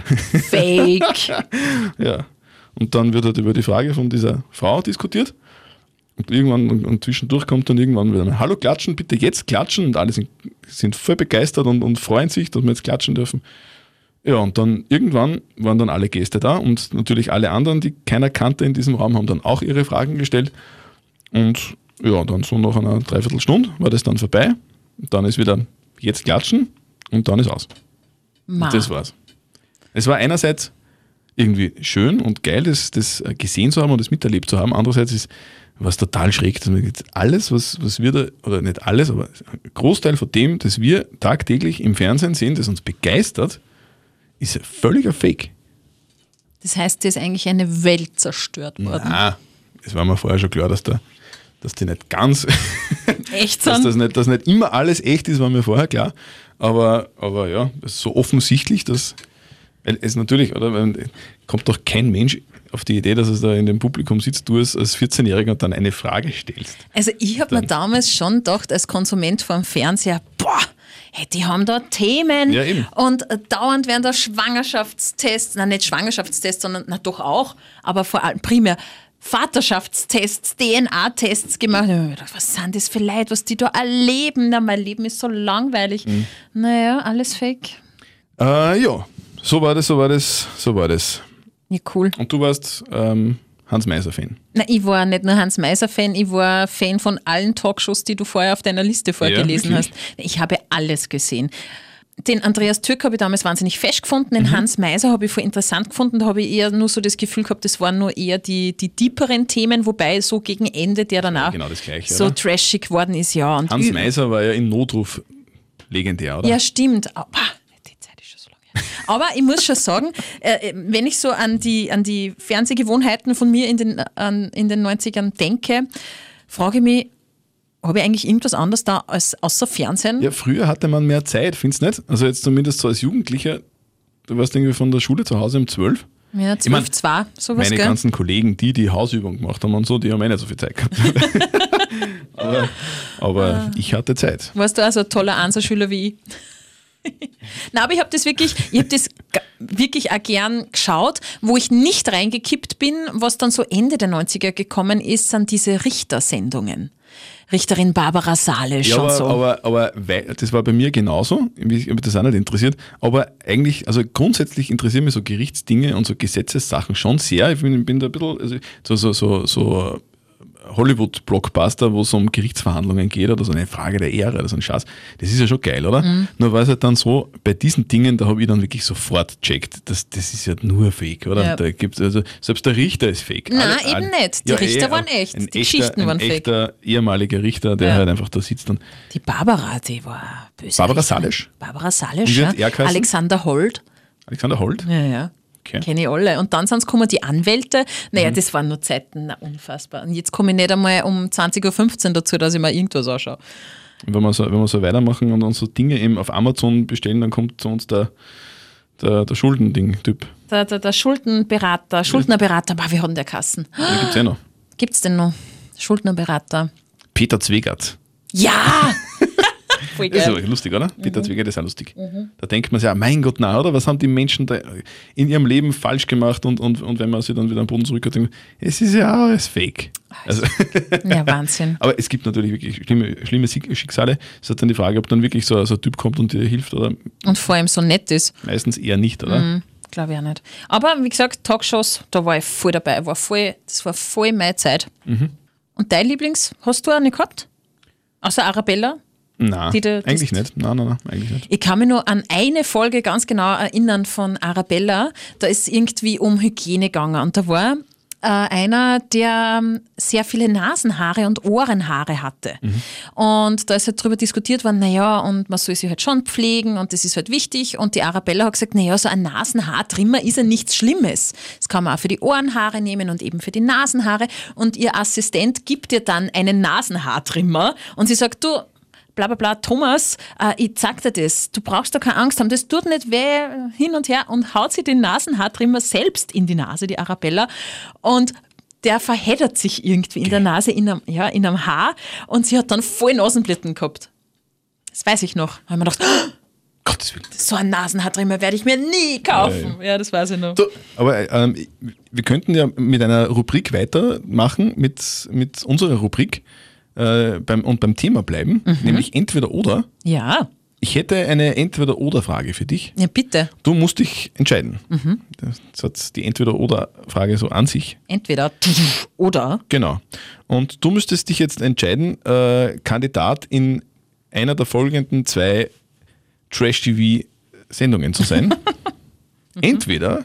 Fake. ja. Und dann wird halt über die Frage von dieser Frau diskutiert. Und irgendwann und, und zwischendurch kommt dann irgendwann wieder mal, hallo klatschen, bitte jetzt klatschen. Und alle sind, sind voll begeistert und, und freuen sich, dass wir jetzt klatschen dürfen. Ja, und dann irgendwann waren dann alle Gäste da und natürlich alle anderen, die keiner kannte in diesem Raum, haben dann auch ihre Fragen gestellt. Und ja, dann so nach einer Dreiviertelstunde war das dann vorbei. Und dann ist wieder jetzt klatschen und dann ist aus. Ma. Und das war's. Es war einerseits irgendwie schön und geil, das, das gesehen zu haben und das miterlebt zu haben. Andererseits ist was total schräg, dass man jetzt alles, was, was wir da, oder nicht alles, aber ein Großteil von dem, das wir tagtäglich im Fernsehen sehen, das uns begeistert, ist völliger Fake. Das heißt, dir ist eigentlich eine Welt zerstört worden. Ah, es war mir vorher schon klar, dass, da, dass die nicht ganz, Echt dass sind? das nicht, dass nicht immer alles echt ist, war mir vorher klar. Aber, aber ja, das ist so offensichtlich, dass weil es natürlich, oder kommt doch kein Mensch auf die Idee, dass es da in dem Publikum sitzt, du als, als 14-Jähriger und dann eine Frage stellst. Also ich habe mir damals schon gedacht, als Konsument vom Fernseher, boah, hey, die haben da Themen Ja, und äh, dauernd werden da Schwangerschaftstests, nein, nicht Schwangerschaftstests, sondern na doch auch, aber vor allem primär Vaterschaftstests, DNA-Tests gemacht. Gedacht, was sind das für Leute, was die da erleben? Na, mein Leben ist so langweilig. Mhm. Naja, alles fake. Äh, ja, so war das, so war das, so war das. Ja, cool. Und du warst ähm, Hans Meiser-Fan. Na, ich war nicht nur Hans Meiser-Fan, ich war Fan von allen Talkshows, die du vorher auf deiner Liste vorgelesen wirklich? hast. Ich habe alles gesehen. Den Andreas Türk habe ich damals wahnsinnig fest gefunden, Mhm. den Hans Meiser habe ich voll interessant gefunden. Da habe ich eher nur so das Gefühl gehabt, das waren nur eher die, die deeperen Themen, wobei so gegen Ende der danach genau das Gleiche, so oder? trashig geworden ist. Ja, und Hans Meiser war ja in Notruf legendär, oder? Ja, stimmt. Aber, die Zeit ist schon so lange her. Aber ich muss schon sagen, äh, wenn ich so an die, an die Fernsehgewohnheiten von mir in den, an, in den 90ern denke, frage ich mich, habe ich eigentlich irgendwas anderes da als außer Fernsehen? Ja, früher hatte man mehr Zeit, findest du nicht? Also jetzt zumindest so als Jugendlicher, du warst irgendwie von der Schule zu Hause um 12. Ja, Ich mein, 12, 2, sowas, Meine gell? ganzen Kollegen, die die Hausübung gemacht haben und so, die haben eh nicht so viel Zeit gehabt. aber aber Ah. ich hatte Zeit. Warst du auch so ein toller Ansaschüler wie ich? Nein, aber ich habe das wirklich, ich habe das wirklich auch gern geschaut. Wo ich nicht reingekippt bin, was dann so Ende der 90er gekommen ist, sind diese Richtersendungen. Richterin Barbara Salisch Ja, und aber, so. aber, aber weil, das war bei mir genauso, mich das auch nicht interessiert, aber eigentlich, also grundsätzlich interessieren mich so Gerichtsdinge und so Gesetzessachen schon sehr. Ich bin, bin da ein bisschen, also so, so, so, so Hollywood-Blockbuster, wo es um Gerichtsverhandlungen geht oder so eine Frage der Ehre oder so ein Schatz. Das ist ja schon geil, oder? Mhm. Nur war es halt dann so, bei diesen Dingen, da habe ich dann wirklich sofort checkt, das, das ist ja nur Fake, oder? Ja. Da gibt's, also, selbst der Richter ist fake. Nein, Alle- eben alle- nicht. Die Richter waren echt. Ein Die echter, Geschichten ein waren fake. echter ehemaliger Richter, der Ja. halt einfach da sitzt und Die Barbara, die war böse. Barbara. Salisch? Barbara Salisch, ja. er? Alexander Holt. Alexander Holt. Ja, ja. Okay. Kenne ich alle. Und dann sind es gekommen die Anwälte. Mhm. Naja, das waren nur Zeiten, na, unfassbar. Und jetzt komme ich nicht einmal um 20.15 Uhr dazu, dass ich mal irgendwas anschaue. Wenn wir, so, wenn wir so weitermachen und uns so Dinge eben auf Amazon bestellen, dann kommt zu uns der, der, der Schuldending-Typ. Der, der, der Schuldenberater, Schuldnerberater, wie hat denn der Kassen? Den gibt es eh noch. Gibt's denn noch? Schuldnerberater. Peter Zwegert. Ja! Voll Das ist geil. aber lustig, oder? Mhm. Peter Zwegert ist auch lustig. Da denkt man sich ja, mein Gott, na, oder? Was haben die Menschen da in ihrem Leben falsch gemacht? Und, und, und wenn man sie dann wieder am Boden zurückhat, denkt man, es ist ja alles fake. Also, Ja, Wahnsinn. aber es gibt natürlich wirklich schlimme, schlimme Schicksale. Es ist dann die Frage, ob dann wirklich so, so ein Typ kommt und dir hilft oder Und vor allem so nett ist. meistens eher nicht, oder? Mhm. Glaube ich auch nicht. Aber wie gesagt, Talkshows, da war ich voll dabei. War voll, das war voll meine Zeit. Mhm. Und dein Lieblings, hast du eine gehabt? Außer Arabella? Nein, eigentlich nicht. Nein, nein, nein, eigentlich nicht. Ich kann mich nur an eine Folge ganz genau erinnern von Arabella. Da ist irgendwie um Hygiene gegangen. Und da war äh, einer, der ähm, sehr viele Nasenhaare und Ohrenhaare hatte. Und da ist halt darüber diskutiert worden, naja, und man soll sie halt schon pflegen und das ist halt wichtig. Und die Arabella hat gesagt, naja, so ein Nasenhaartrimmer ist ja nichts Schlimmes. Das kann man auch für die Ohrenhaare nehmen und eben für die Nasenhaare. Und ihr Assistent gibt ihr dann einen Nasenhaartrimmer und sie sagt, du, bla bla bla, Thomas, äh, ich sag dir das, du brauchst da keine Angst haben, das tut nicht weh, hin und her und haut sie den Nasenhaartrimmer selbst in die Nase, die Arabella, und der verheddert sich irgendwie in der Nase, in einem, ja, in einem Haar und sie hat dann voll Nasenblitten gehabt. Das weiß ich noch. Da hab ich mir gedacht, Gottes Willen. So ein Nasenhaartrimmer werde ich mir nie kaufen. Ja, das weiß ich noch. So, aber ähm, wir könnten ja mit einer Rubrik weitermachen, mit, mit unserer Rubrik äh, beim, und beim Thema bleiben, nämlich entweder oder. Ja, Ich hätte eine Entweder-Oder-Frage für dich. ja bitte. Du musst dich entscheiden. Das hat die Entweder-Oder-Frage so an sich. Entweder oder. Genau. Und du müsstest dich jetzt entscheiden, äh, Kandidat in einer der folgenden zwei Trash-TV-Sendungen zu sein. Entweder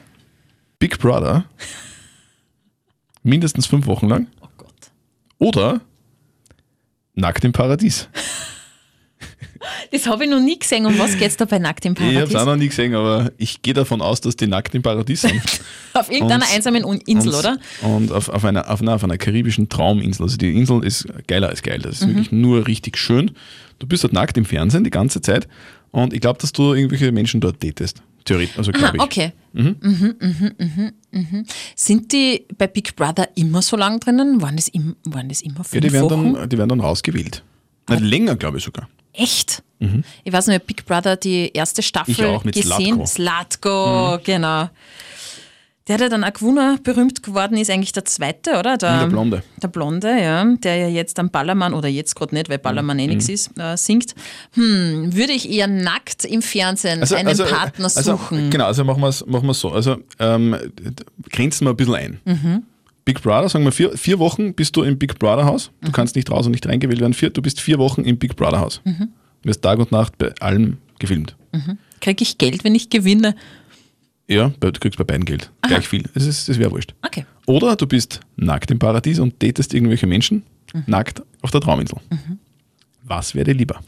Big Brother, mindestens fünf Wochen lang, Oh Gott. oder Nackt im Paradies. Das habe ich noch nie gesehen. Um was geht es da bei Nackt im Ich habe Paradies? es auch noch nie gesehen, aber ich gehe davon aus, dass die Nackt im Paradies sind. Auf irgendeiner Und- einsamen Insel, und, oder? Und auf, auf, einer, auf, einer, auf einer karibischen Trauminsel. Also die Insel ist geiler als geil. Das ist wirklich nur richtig schön. Du bist dort nackt im Fernsehen die ganze Zeit und ich glaube, dass du irgendwelche Menschen dort datest. Theoretisch, also glaube ich. okay. Mhm. Mhm, mhm, mhm. Sind die bei Big Brother immer so lang drinnen? Waren das, im, waren das immer Ja, fünf die, werden Wochen? dann, die werden dann rausgewählt. Nicht länger, glaube ich sogar. Echt? Ich weiß nicht, Big Brother, die erste Staffel Mhm. Ich auch, mit gesehen. Zlatko. Slatko, genau. Der, der dann gewonnen, berühmt geworden ist, eigentlich der zweite, oder? Der, Der Blonde. Der Blonde, ja. Der ja jetzt am Ballermann, oder jetzt gerade nicht, weil Ballermann eh Mhm. nichts ist, äh, singt. Hm, würde ich eher nackt im Fernsehen einen Partner also, suchen? Genau, also machen wir es machen wir's so. Also ähm, grenzen wir ein bisschen ein. Mhm. Big Brother, sagen wir vier, vier Wochen bist du im Big Brother Haus. Mhm. Du kannst nicht raus und nicht reingewählt werden. Vier, du bist vier Wochen im Big Brother Haus. Mhm. Du wirst Tag und Nacht bei allem gefilmt. Kriege ich Geld, wenn ich gewinne? Ja, du kriegst bei beiden Geld. Gleich viel. Das, ist- das wäre wurscht. Okay. Oder du bist nackt im Paradies und datest irgendwelche Menschen Mhm. nackt auf der Trauminsel. Was wäre dir lieber?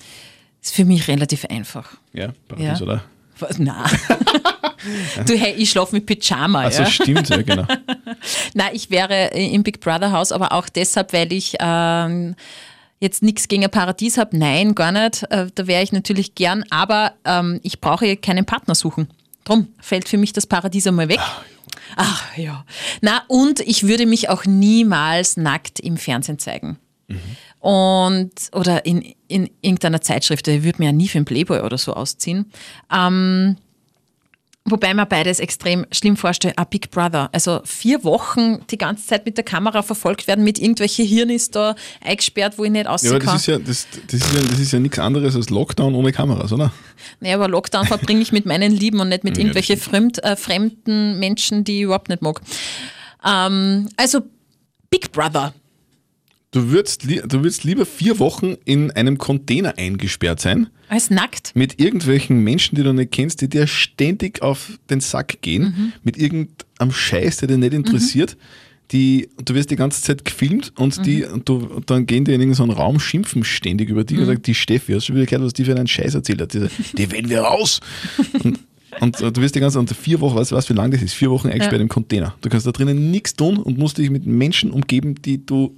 Ist für mich relativ einfach. Ja, Paradies, Ja. oder? Was? Nein. du, hey, ich schlafe mit Pyjama. Also ja? stimmt, ja, genau. Nein, ich wäre im Big Brother Haus, aber auch deshalb, weil ich ähm, jetzt nichts gegen ein Paradies habe. Nein, gar nicht. Äh, da wäre ich natürlich gern, aber ähm, ich brauche keinen Partner suchen. Drum fällt für mich das Paradies einmal weg. Ach ja. Na, und ich würde mich auch niemals nackt im Fernsehen zeigen. Und, oder in, in irgendeiner Zeitschrift, ich würde mir ja nie für einen Playboy oder so ausziehen. Ähm, Wobei man beides extrem schlimm vorstellt. Ein Big Brother. Also vier Wochen die ganze Zeit mit der Kamera verfolgt werden, mit irgendwelche Hirnis da eingesperrt, wo ich nicht Ja, aussehen aber das kann. ist ja, das, das, ist ja, das ist ja nichts anderes als Lockdown ohne Kameras, oder? naja, aber Lockdown verbringe ich mit meinen Lieben und nicht mit Ja, irgendwelche das fremd, äh, fremden Menschen, die ich überhaupt nicht mag. Ähm, also Big Brother. Du würdest, du würdest lieber vier Wochen in einem Container eingesperrt sein, Als nackt. mit irgendwelchen Menschen, die du nicht kennst, die dir ständig auf den Sack gehen, Mhm. mit irgendeinem Scheiß, der dich nicht interessiert. Die, du wirst die ganze Zeit gefilmt und, die, Mhm. und, du, und dann gehen die in irgendeinen Raum, schimpfen ständig über dich und sagen, die Steffi, hast du schon wieder gehört, was die für einen Scheiß erzählt hat? Die, die wählen wir raus. und, und du wirst die ganze Zeit, vier Wochen, weißt du, was, wie lang das ist? Vier Wochen eingesperrt Ja. im Container. Du kannst da drinnen nichts tun und musst dich mit Menschen umgeben, die du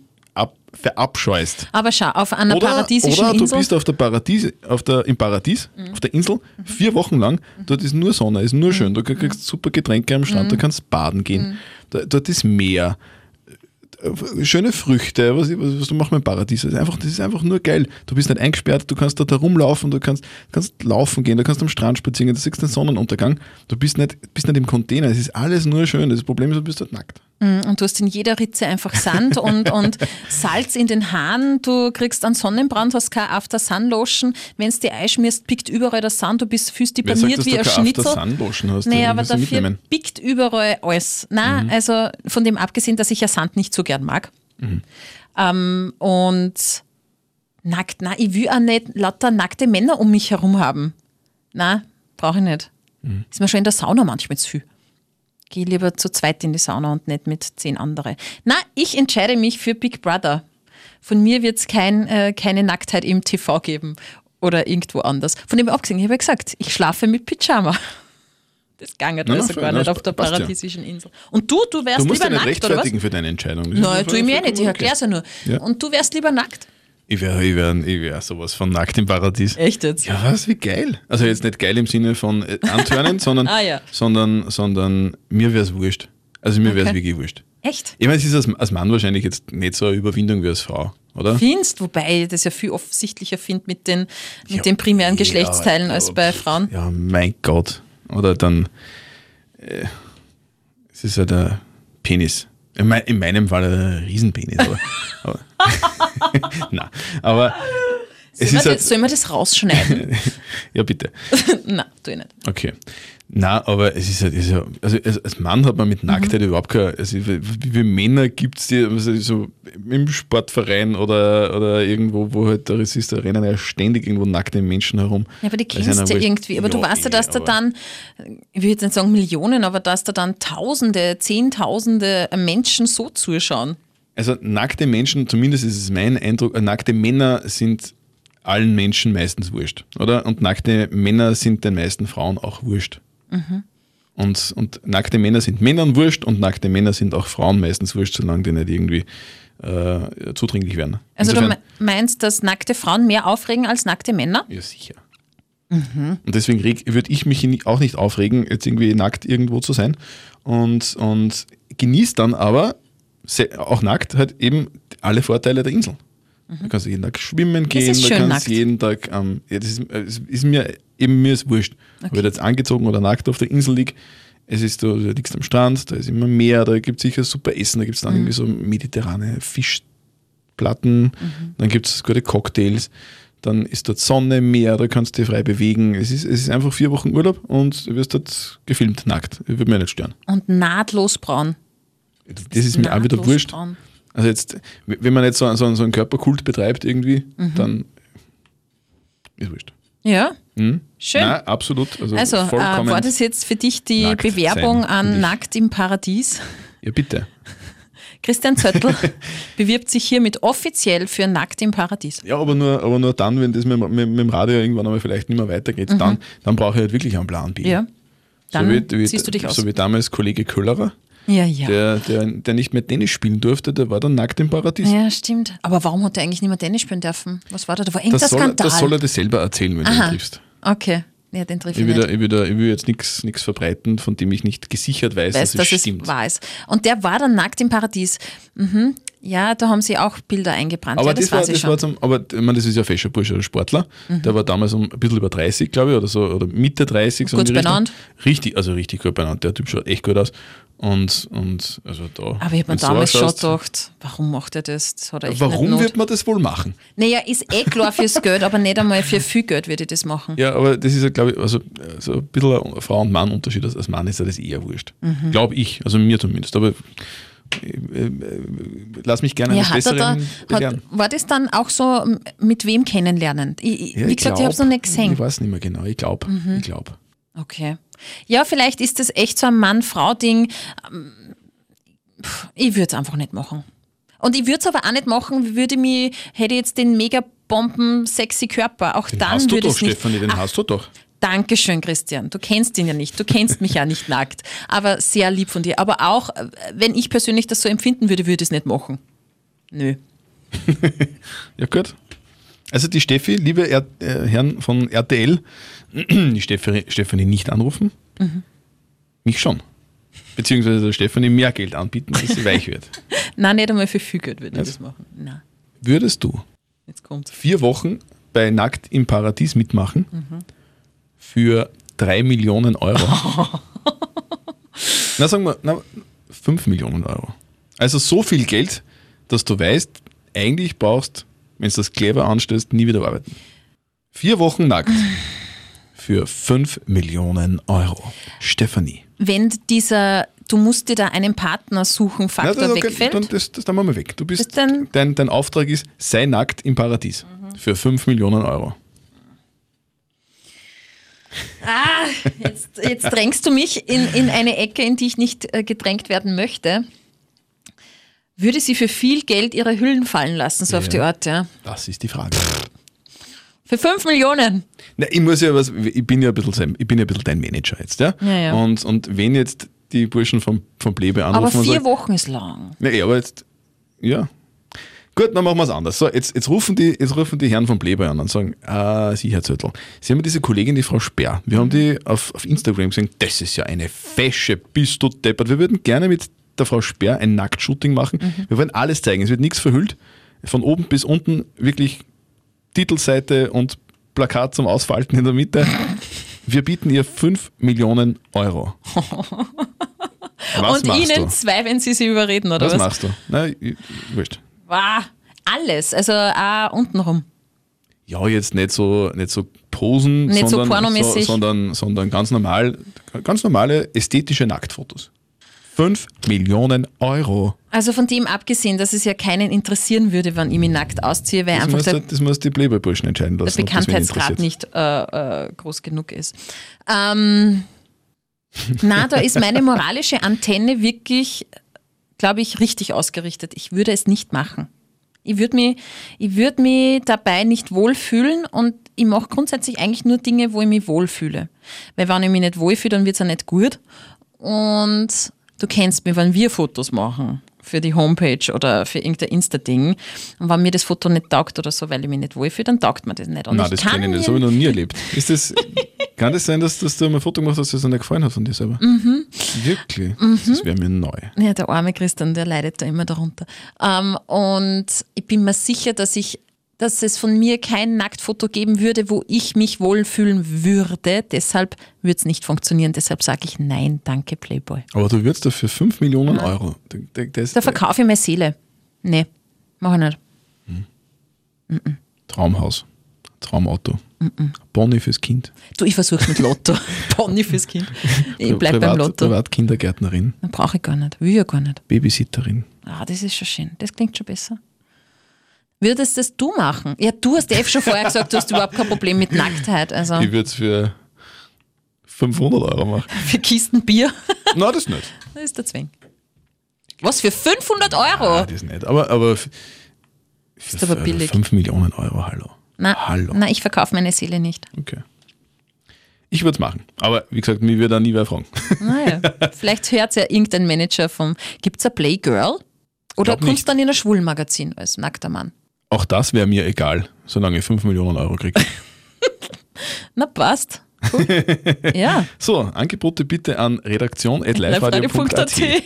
verabscheust. Aber schau, auf einer Oder, paradiesischen oder du Insel. Mhm. bist auf der Paradies, auf der, im Paradies, auf der Insel, vier Wochen lang. Dort ist nur Sonne, ist nur schön. Du Mhm. kriegst super Getränke am Strand, du kannst baden gehen. Da, dort ist Meer. Äh, Schöne Früchte, was, was, was du machst mit dem Paradies. Das ist, einfach, das ist einfach nur geil. Du bist nicht eingesperrt, du kannst dort herumlaufen, du kannst, kannst laufen gehen, du kannst am Strand spazieren, du siehst den Sonnenuntergang. Du bist nicht, bist nicht im Container, es ist alles nur schön. Das Problem ist, du bist dort nackt. Und du hast in jeder Ritze einfach Sand und, und Salz in den Haaren. Du kriegst einen Sonnenbrand, hast keine After-Sun-Lotion. Wenn es dir einschmierst, pickt überall der Sand. Du bist fühlst wie du ein Schnitzel. After-Sun-Lotion hast? Naja, Du aber dafür pickt überall alles. Na, Mhm. also von dem abgesehen, dass ich ja Sand nicht so gern mag. Ähm, und nackt, na, ich will auch nicht lauter nackte Männer um mich herum haben. Na, brauche ich nicht. Mhm. Ist mir schon in der Sauna manchmal zu viel. Gehe lieber zu zweit in die Sauna und nicht mit zehn andere. Na, ich entscheide mich für Big Brother. Von mir wird es kein, äh, keine Nacktheit im TV geben oder irgendwo anders. Von dem abgesehen, ich habe ja gesagt, ich schlafe mit Pyjama. Das also na, gar nicht auf der passt ja. paradiesischen Insel. Und du, du wärst Du musst lieber nackt, oder was? rechtfertigen für deine Entscheidung. Das Nein, tu ich mir nicht, ich okay. erkläre es ja nur. Ja. Und du wärst lieber nackt. Ich wäre ich wär, ich wär sowas von nackt im Paradies. Echt jetzt? Ja, was, wie geil. Also jetzt nicht geil im Sinne von äh, antörnen, sondern, Ah, ja. sondern, sondern mir wäre es wurscht. Also mir wäre es Okay. wirklich wurscht. Echt? Ich meine, es ist als, als Mann wahrscheinlich jetzt nicht so eine Überwindung wie als Frau. oder? Findest, wobei ich das ja viel offensichtlicher finde mit den, mit den primären Ja, Geschlechtsteilen ja, als bei Frauen. Ja, mein Gott. Oder dann, äh, es ist ja der Penis. In, mein, in meinem Fall ein Riesenpenis. Aber, aber, Nein, aber es ist halt, das, sollen wir das rausschneiden? ja bitte. Nein, tu ich nicht. Okay. Na, aber es ist halt, es ist ja, also als, Mann hat man mit Nacktheit überhaupt keine, also wie wie viele Männer gibt es die, also so im Sportverein oder, oder irgendwo, wo halt da ist, da rennen ja ständig irgendwo nackte Menschen herum. Ja, aber die ist kennst du ich- irgendwie. Aber du Ja, weißt ja, eh, dass da dann, ich will jetzt nicht sagen Millionen, aber dass da dann Tausende, Zehntausende Menschen so zuschauen. Also nackte Menschen, zumindest ist es mein Eindruck, äh, nackte Männer sind allen Menschen meistens wurscht, oder? Und nackte Männer sind den meisten Frauen auch wurscht. Und, und nackte Männer sind Männern wurscht und nackte Männer sind auch Frauen meistens wurscht, solange die nicht irgendwie äh, zudringlich werden. Also du Insofern- me- meinst, dass nackte Frauen mehr aufregen als nackte Männer? Ja, sicher. Und deswegen würde ich mich auch nicht aufregen, jetzt irgendwie nackt irgendwo zu sein. Und, und genießt dann aber, auch nackt, halt eben alle Vorteile der Insel. Du kannst jeden Tag schwimmen gehen, du schön kannst nackt. jeden Tag, ähm, ja, das ist, es ist mir, eben mir ist wurscht. Ob ich jetzt angezogen oder nackt auf der Insel liege, es ist, du du liegst am Strand, da ist immer Meer, da gibt es sicher super Essen, da gibt es dann irgendwie so mediterrane Fischplatten, dann gibt es gute Cocktails, dann ist dort Sonne, Meer, da kannst du dich frei bewegen. Es ist, es ist einfach vier Wochen Urlaub und du wirst dort gefilmt, nackt. Das würde mir nicht stören. Und nahtlos braun. Das ist mir auch wieder wurscht. braun. Also jetzt, wenn man jetzt so, so, so einen Körperkult betreibt irgendwie, Mhm. dann ist wurscht. Ja, Hm? schön. Nein, absolut. Also, also äh, war das jetzt für dich die nackt Bewerbung an. Nackt im Paradies? ja, bitte. Christian Zöttl bewirbt sich hiermit offiziell für Nackt im Paradies. Ja, aber nur, aber nur dann, wenn das mit, mit, mit dem Radio irgendwann einmal vielleicht nicht mehr weitergeht, dann, dann brauche ich halt wirklich einen Plan B. Mhm. Ja, dann so wie, wie, ziehst du dich aus. So wie damals Kollege Köllerer, Ja, ja. der, der, der nicht mehr Tennis spielen durfte, der war dann nackt im Paradies. Ja, stimmt. Aber warum hat er eigentlich nicht mehr Tennis spielen dürfen? Was war da? Da war irgendein Das soll, er- Skandal. das soll er dir selber erzählen, wenn du Aha. ihn triffst. Okay, ja, den triff ich, Ich ich, ich will jetzt nichts verbreiten, von dem ich nicht gesichert weiß, weiß, dass dass es stimmt. es wahr ist. Und der war dann nackt im Paradies. Mhm. Ja, da haben sie auch Bilder eingebrannt. Aber ja, das, das, war, weiß ich das schon. Mhm. war zum, aber ich meine, das ist ja fescher Bursche, ein Sportler. Der war damals um ein bisschen über 30, glaube ich, oder so, oder Mitte 30. so Gut benannt. Richtig, also richtig gut benannt. Der Typ schaut echt gut aus. Und, und also da. Aber ich habe mir du so damals schon gedacht, warum macht er das? das hat er echt Warum wird man das wohl machen? Naja, ist eh klar fürs Geld, aber nicht einmal für viel Geld würde ich das machen. Ja, aber das ist ja, glaube ich, also so ein bisschen ein Frau- und Mann-Unterschied. Als Mann ist ja das eher wurscht. Mhm. Glaube ich, also mir zumindest. Aber lass mich gerne Ja, eines er da, Besseren hat, belehren. war das dann auch so m, mit wem kennenlernen? Ich, ich, Ja, wie gesagt, ich habe es glaub, noch nicht gesehen. Mhm. Ich weiß nicht mehr genau. Ich glaube. Ich glaube. Okay. Ja, vielleicht ist das echt so ein Mann-Frau-Ding. Ähm, Ich würde es einfach nicht machen. Und ich würde es aber auch nicht machen, würde mich, hätte ich jetzt den mega bomben sexy Körper. Auch Den dann hast du würde doch, es nicht. Stefanie, den Ach, hast du doch. Dankeschön, Christian. Du kennst ihn ja nicht. Du kennst mich ja nicht nackt. Aber sehr lieb von dir. Aber auch, äh, wenn ich persönlich das so empfinden würde, würde ich es nicht machen. Nö. Ja, gut. Also die Steffi, liebe er äh, Herren von RTL, die Stefanie, Stefanie nicht anrufen. Mhm. Mich schon. Beziehungsweise der Stefanie mehr Geld anbieten, dass sie weich wird. Nein, nicht einmal für viel Geld würde ich Also. das machen. Nein, Würdest du jetzt kommt. vier Wochen bei Nackt im Paradies mitmachen Mhm. Für drei Millionen Euro? na, sagen wir, na, fünf Millionen Euro. Also so viel Geld, dass du weißt, eigentlich brauchst, wenn du das clever anstellst, nie wieder arbeiten. Vier Wochen nackt für fünf Millionen Euro. Stefanie. Wenn dieser, du musst dir da einen Partner suchen, Na, Faktor das, okay, wegfällt. dann, das, das dann machen wir weg. Du bist, dein, dein Auftrag ist, sei nackt im Paradies für fünf Millionen Euro. Ah, jetzt, jetzt drängst du mich in, in eine Ecke, in die ich nicht äh, gedrängt werden möchte. Würde sie für viel Geld ihre Hüllen fallen lassen, so auf Ja. die Art, ja? Das ist die Frage. Für 5 Millionen. Na, ich muss ja was, ich bin ja ein bisschen, sein- ich bin ja ein bisschen dein Manager jetzt, ja? Ja, ja. Und, und wenn jetzt die Burschen vom, vom Plebe anrufen Aber vier sagen, Wochen ist lang. ja, aber jetzt, ja. Gut, dann machen wir es anders. So, jetzt, jetzt, rufen die, jetzt rufen die Herren vom Plebe an und sagen, ah, Sie, Herr Zöttl, Sie haben ja diese Kollegin, die Frau Sperr. Wir haben die auf, auf Instagram gesehen, das ist ja eine Fesche, bist du deppert. Wir würden gerne mit der Frau Sperr ein Nacktshooting machen. Wir wollen alles zeigen, es wird nichts verhüllt. von oben bis unten wirklich Titelseite und Plakat zum Ausfalten in der Mitte. Wir bieten ihr 5 Millionen Euro. Was und Ihnen du? zwei, wenn Sie sie überreden, oder Was, was? machst du? Nein, ich- wurscht. Wow, alles, also auch untenrum. Ja, jetzt nicht so, nicht so posen, Nicht so sondern, pornomäßig. sondern, sondern ganz normal, ganz normale ästhetische Nacktfotos. 5 Millionen Euro. Also von dem abgesehen, dass es ja keinen interessieren würde, wenn ich mich nackt ausziehe, weil Das einfach muss, der, das muss die Playboy-Burschen entscheiden der lassen. wen Bekanntheitsgrad nicht äh, äh, groß genug ist. Ähm, na, da ist meine moralische Antenne wirklich, glaube ich, richtig ausgerichtet. Ich würde es nicht machen. Ich würde mich, ich würd mich dabei nicht wohlfühlen und ich mache grundsätzlich eigentlich nur Dinge, wo ich mich wohlfühle. Weil wenn ich mich nicht wohlfühle, dann wird es auch nicht gut. Und du kennst mich, wenn wir Fotos machen für die Homepage oder für irgendein Insta-Ding und wenn mir das Foto nicht taugt oder so, weil ich mich nicht wohlfühle, dann taugt mir das nicht. Und Nein, das kann kenne ich nicht. Das habe ich noch nie erlebt. Ist das, kann das sein, dass, dass du mal ein Foto gemacht hast, das dir nicht gefallen hat von dir selber? Mhm. Wirklich? Das wäre mir neu. Ja, der arme Christian, der leidet da immer darunter. Ähm, und ich bin mir sicher, dass ich dass es von mir kein Nacktfoto geben würde, wo ich mich wohlfühlen würde. Deshalb würde es nicht funktionieren. Deshalb sage ich nein, danke Playboy. Aber du würdest dafür 5 Millionen Euro. Das, das, Da verkaufe ich meine Seele. Nee, mach ich nicht. Traumhaus. Traumauto. Bonnie fürs Kind. Du, ich versuche mit Lotto. Pony fürs Kind. Ich bleib Privat, beim Lotto. Privatkindergärtnerin. Dann brauche ich gar nicht. Will ich ja gar nicht. Babysitterin. Ah, das ist schon schön. Das klingt schon besser. Würdest das du machen? Ja, du hast eh schon vorher gesagt, du hast überhaupt kein Problem mit Nacktheit. Also Ich würde es für 500 Euro machen. für Kisten Bier. Nein, das nicht. Das ist der Zwing. Was für 500 Euro? Ah, das nicht. Aber, aber f- Ist aber billig. 5 Millionen Euro, hallo. Na, Hallo. na, ich verkaufe meine Seele nicht. Okay. Ich würde es machen. Aber wie gesagt, mir würde da nie wer fragen. Naja, vielleicht hört ja irgendein Manager vom. Gibt es ein Playgirl? Oder kommst du dann in ein Schwulmagazin als nackter Mann? Auch das wäre mir egal, solange ich 5 Millionen Euro kriege. Na, passt. Cool. ja, So, Angebote bitte an redaktion.liveradio.at. liveradio.at.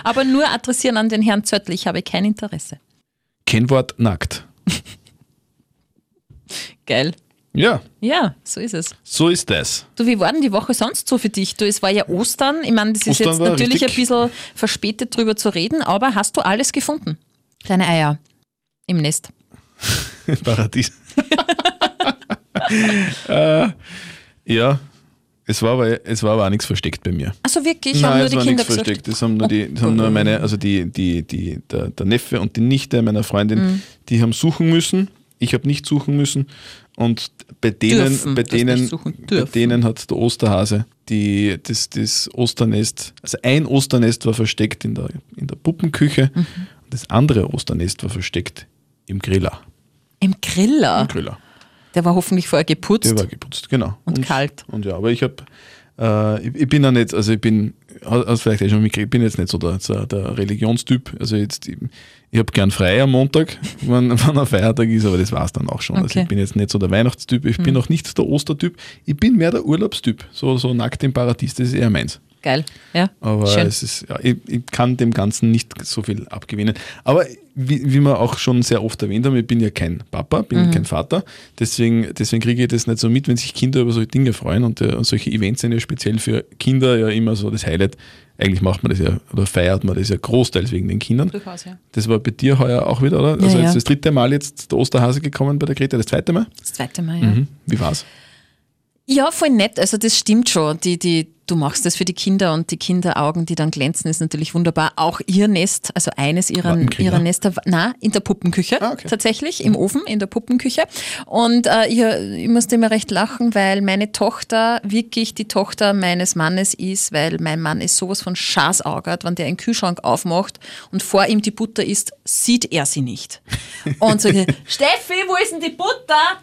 Aber nur adressieren an den Herrn Zöttl, ich habe kein Interesse. Kennwort nackt. Geil. Ja, Ja, so ist es. so ist das. Du, wie war denn die Woche sonst so für dich? Du, es war ja Ostern. Ich meine, das ist Ostern jetzt natürlich richtig- ein bisschen verspätet drüber zu reden, aber hast du alles gefunden? Deine Eier im Nest. Paradies. äh, ja, es war, aber, es war aber auch nichts versteckt bei mir. Also wirklich, haben Nein, nur es die war Kinder nichts gesagt. versteckt. Das haben nur, die, das haben nur meine, also die, die, die, der, der Neffe und die Nichte meiner Freundin, Mhm. die haben suchen müssen. Ich habe nicht suchen müssen. Und bei denen, Dürfen. bei denen, bei denen hat der Osterhase die, das, das Osternest, also ein Osternest war versteckt in der, in der Puppenküche Mhm. und das andere Osternest war versteckt im Griller. Im Griller. Im Griller. Der war hoffentlich vorher geputzt. Der war geputzt, genau. Und kalt. Und ja, aber ich habe, äh, ich, ich bin ja nicht, also ich bin, hast vielleicht eh schon mitgekriegt, ich bin jetzt nicht so der, der Religionstyp. Also jetzt, ich, ich habe gern frei am Montag, wenn, wenn ein Feiertag ist, aber das war es dann auch schon. Also Okay. ich bin jetzt nicht so der Weihnachtstyp, ich bin auch nicht der Ostertyp, ich bin mehr der Urlaubstyp. So, so nackt im Paradies, das ist eher meins. Geil. Ja. Aber Schön. es ist, ja, ich, ich kann dem Ganzen nicht so viel abgewinnen. Aber wie, wie wir auch schon sehr oft erwähnt haben, ich bin ja kein Papa, bin Mhm. kein Vater. Deswegen, deswegen kriege ich das nicht so mit, wenn sich Kinder über solche Dinge freuen. Und, äh, und solche Events sind ja speziell für Kinder ja immer so das Highlight. Eigentlich macht man das ja oder feiert man das ja großteils wegen den Kindern. Durchaus, ja. Das war bei dir heuer auch wieder, oder? Also ja. jetzt das dritte Mal jetzt der Osterhase gekommen bei der Greta, das zweite Mal. Das zweite Mal, ja. Mhm. Wie war's? Ja, voll nett. Also das stimmt schon. Die, die, du machst das für die Kinder und die Kinderaugen, die dann glänzen, ist natürlich wunderbar. Auch ihr Nest, also eines ihrer, ihrer Nester, na, in der Puppenküche. Ah, okay. Tatsächlich, im Ofen, in der Puppenküche. Und äh, ich, ich musste immer recht lachen, weil meine Tochter wirklich die Tochter meines Mannes ist, weil mein Mann ist sowas von schasaugert, wenn der einen Kühlschrank aufmacht und vor ihm die Butter ist, sieht er sie nicht. Und sagt, Steffi, wo ist denn die Butter?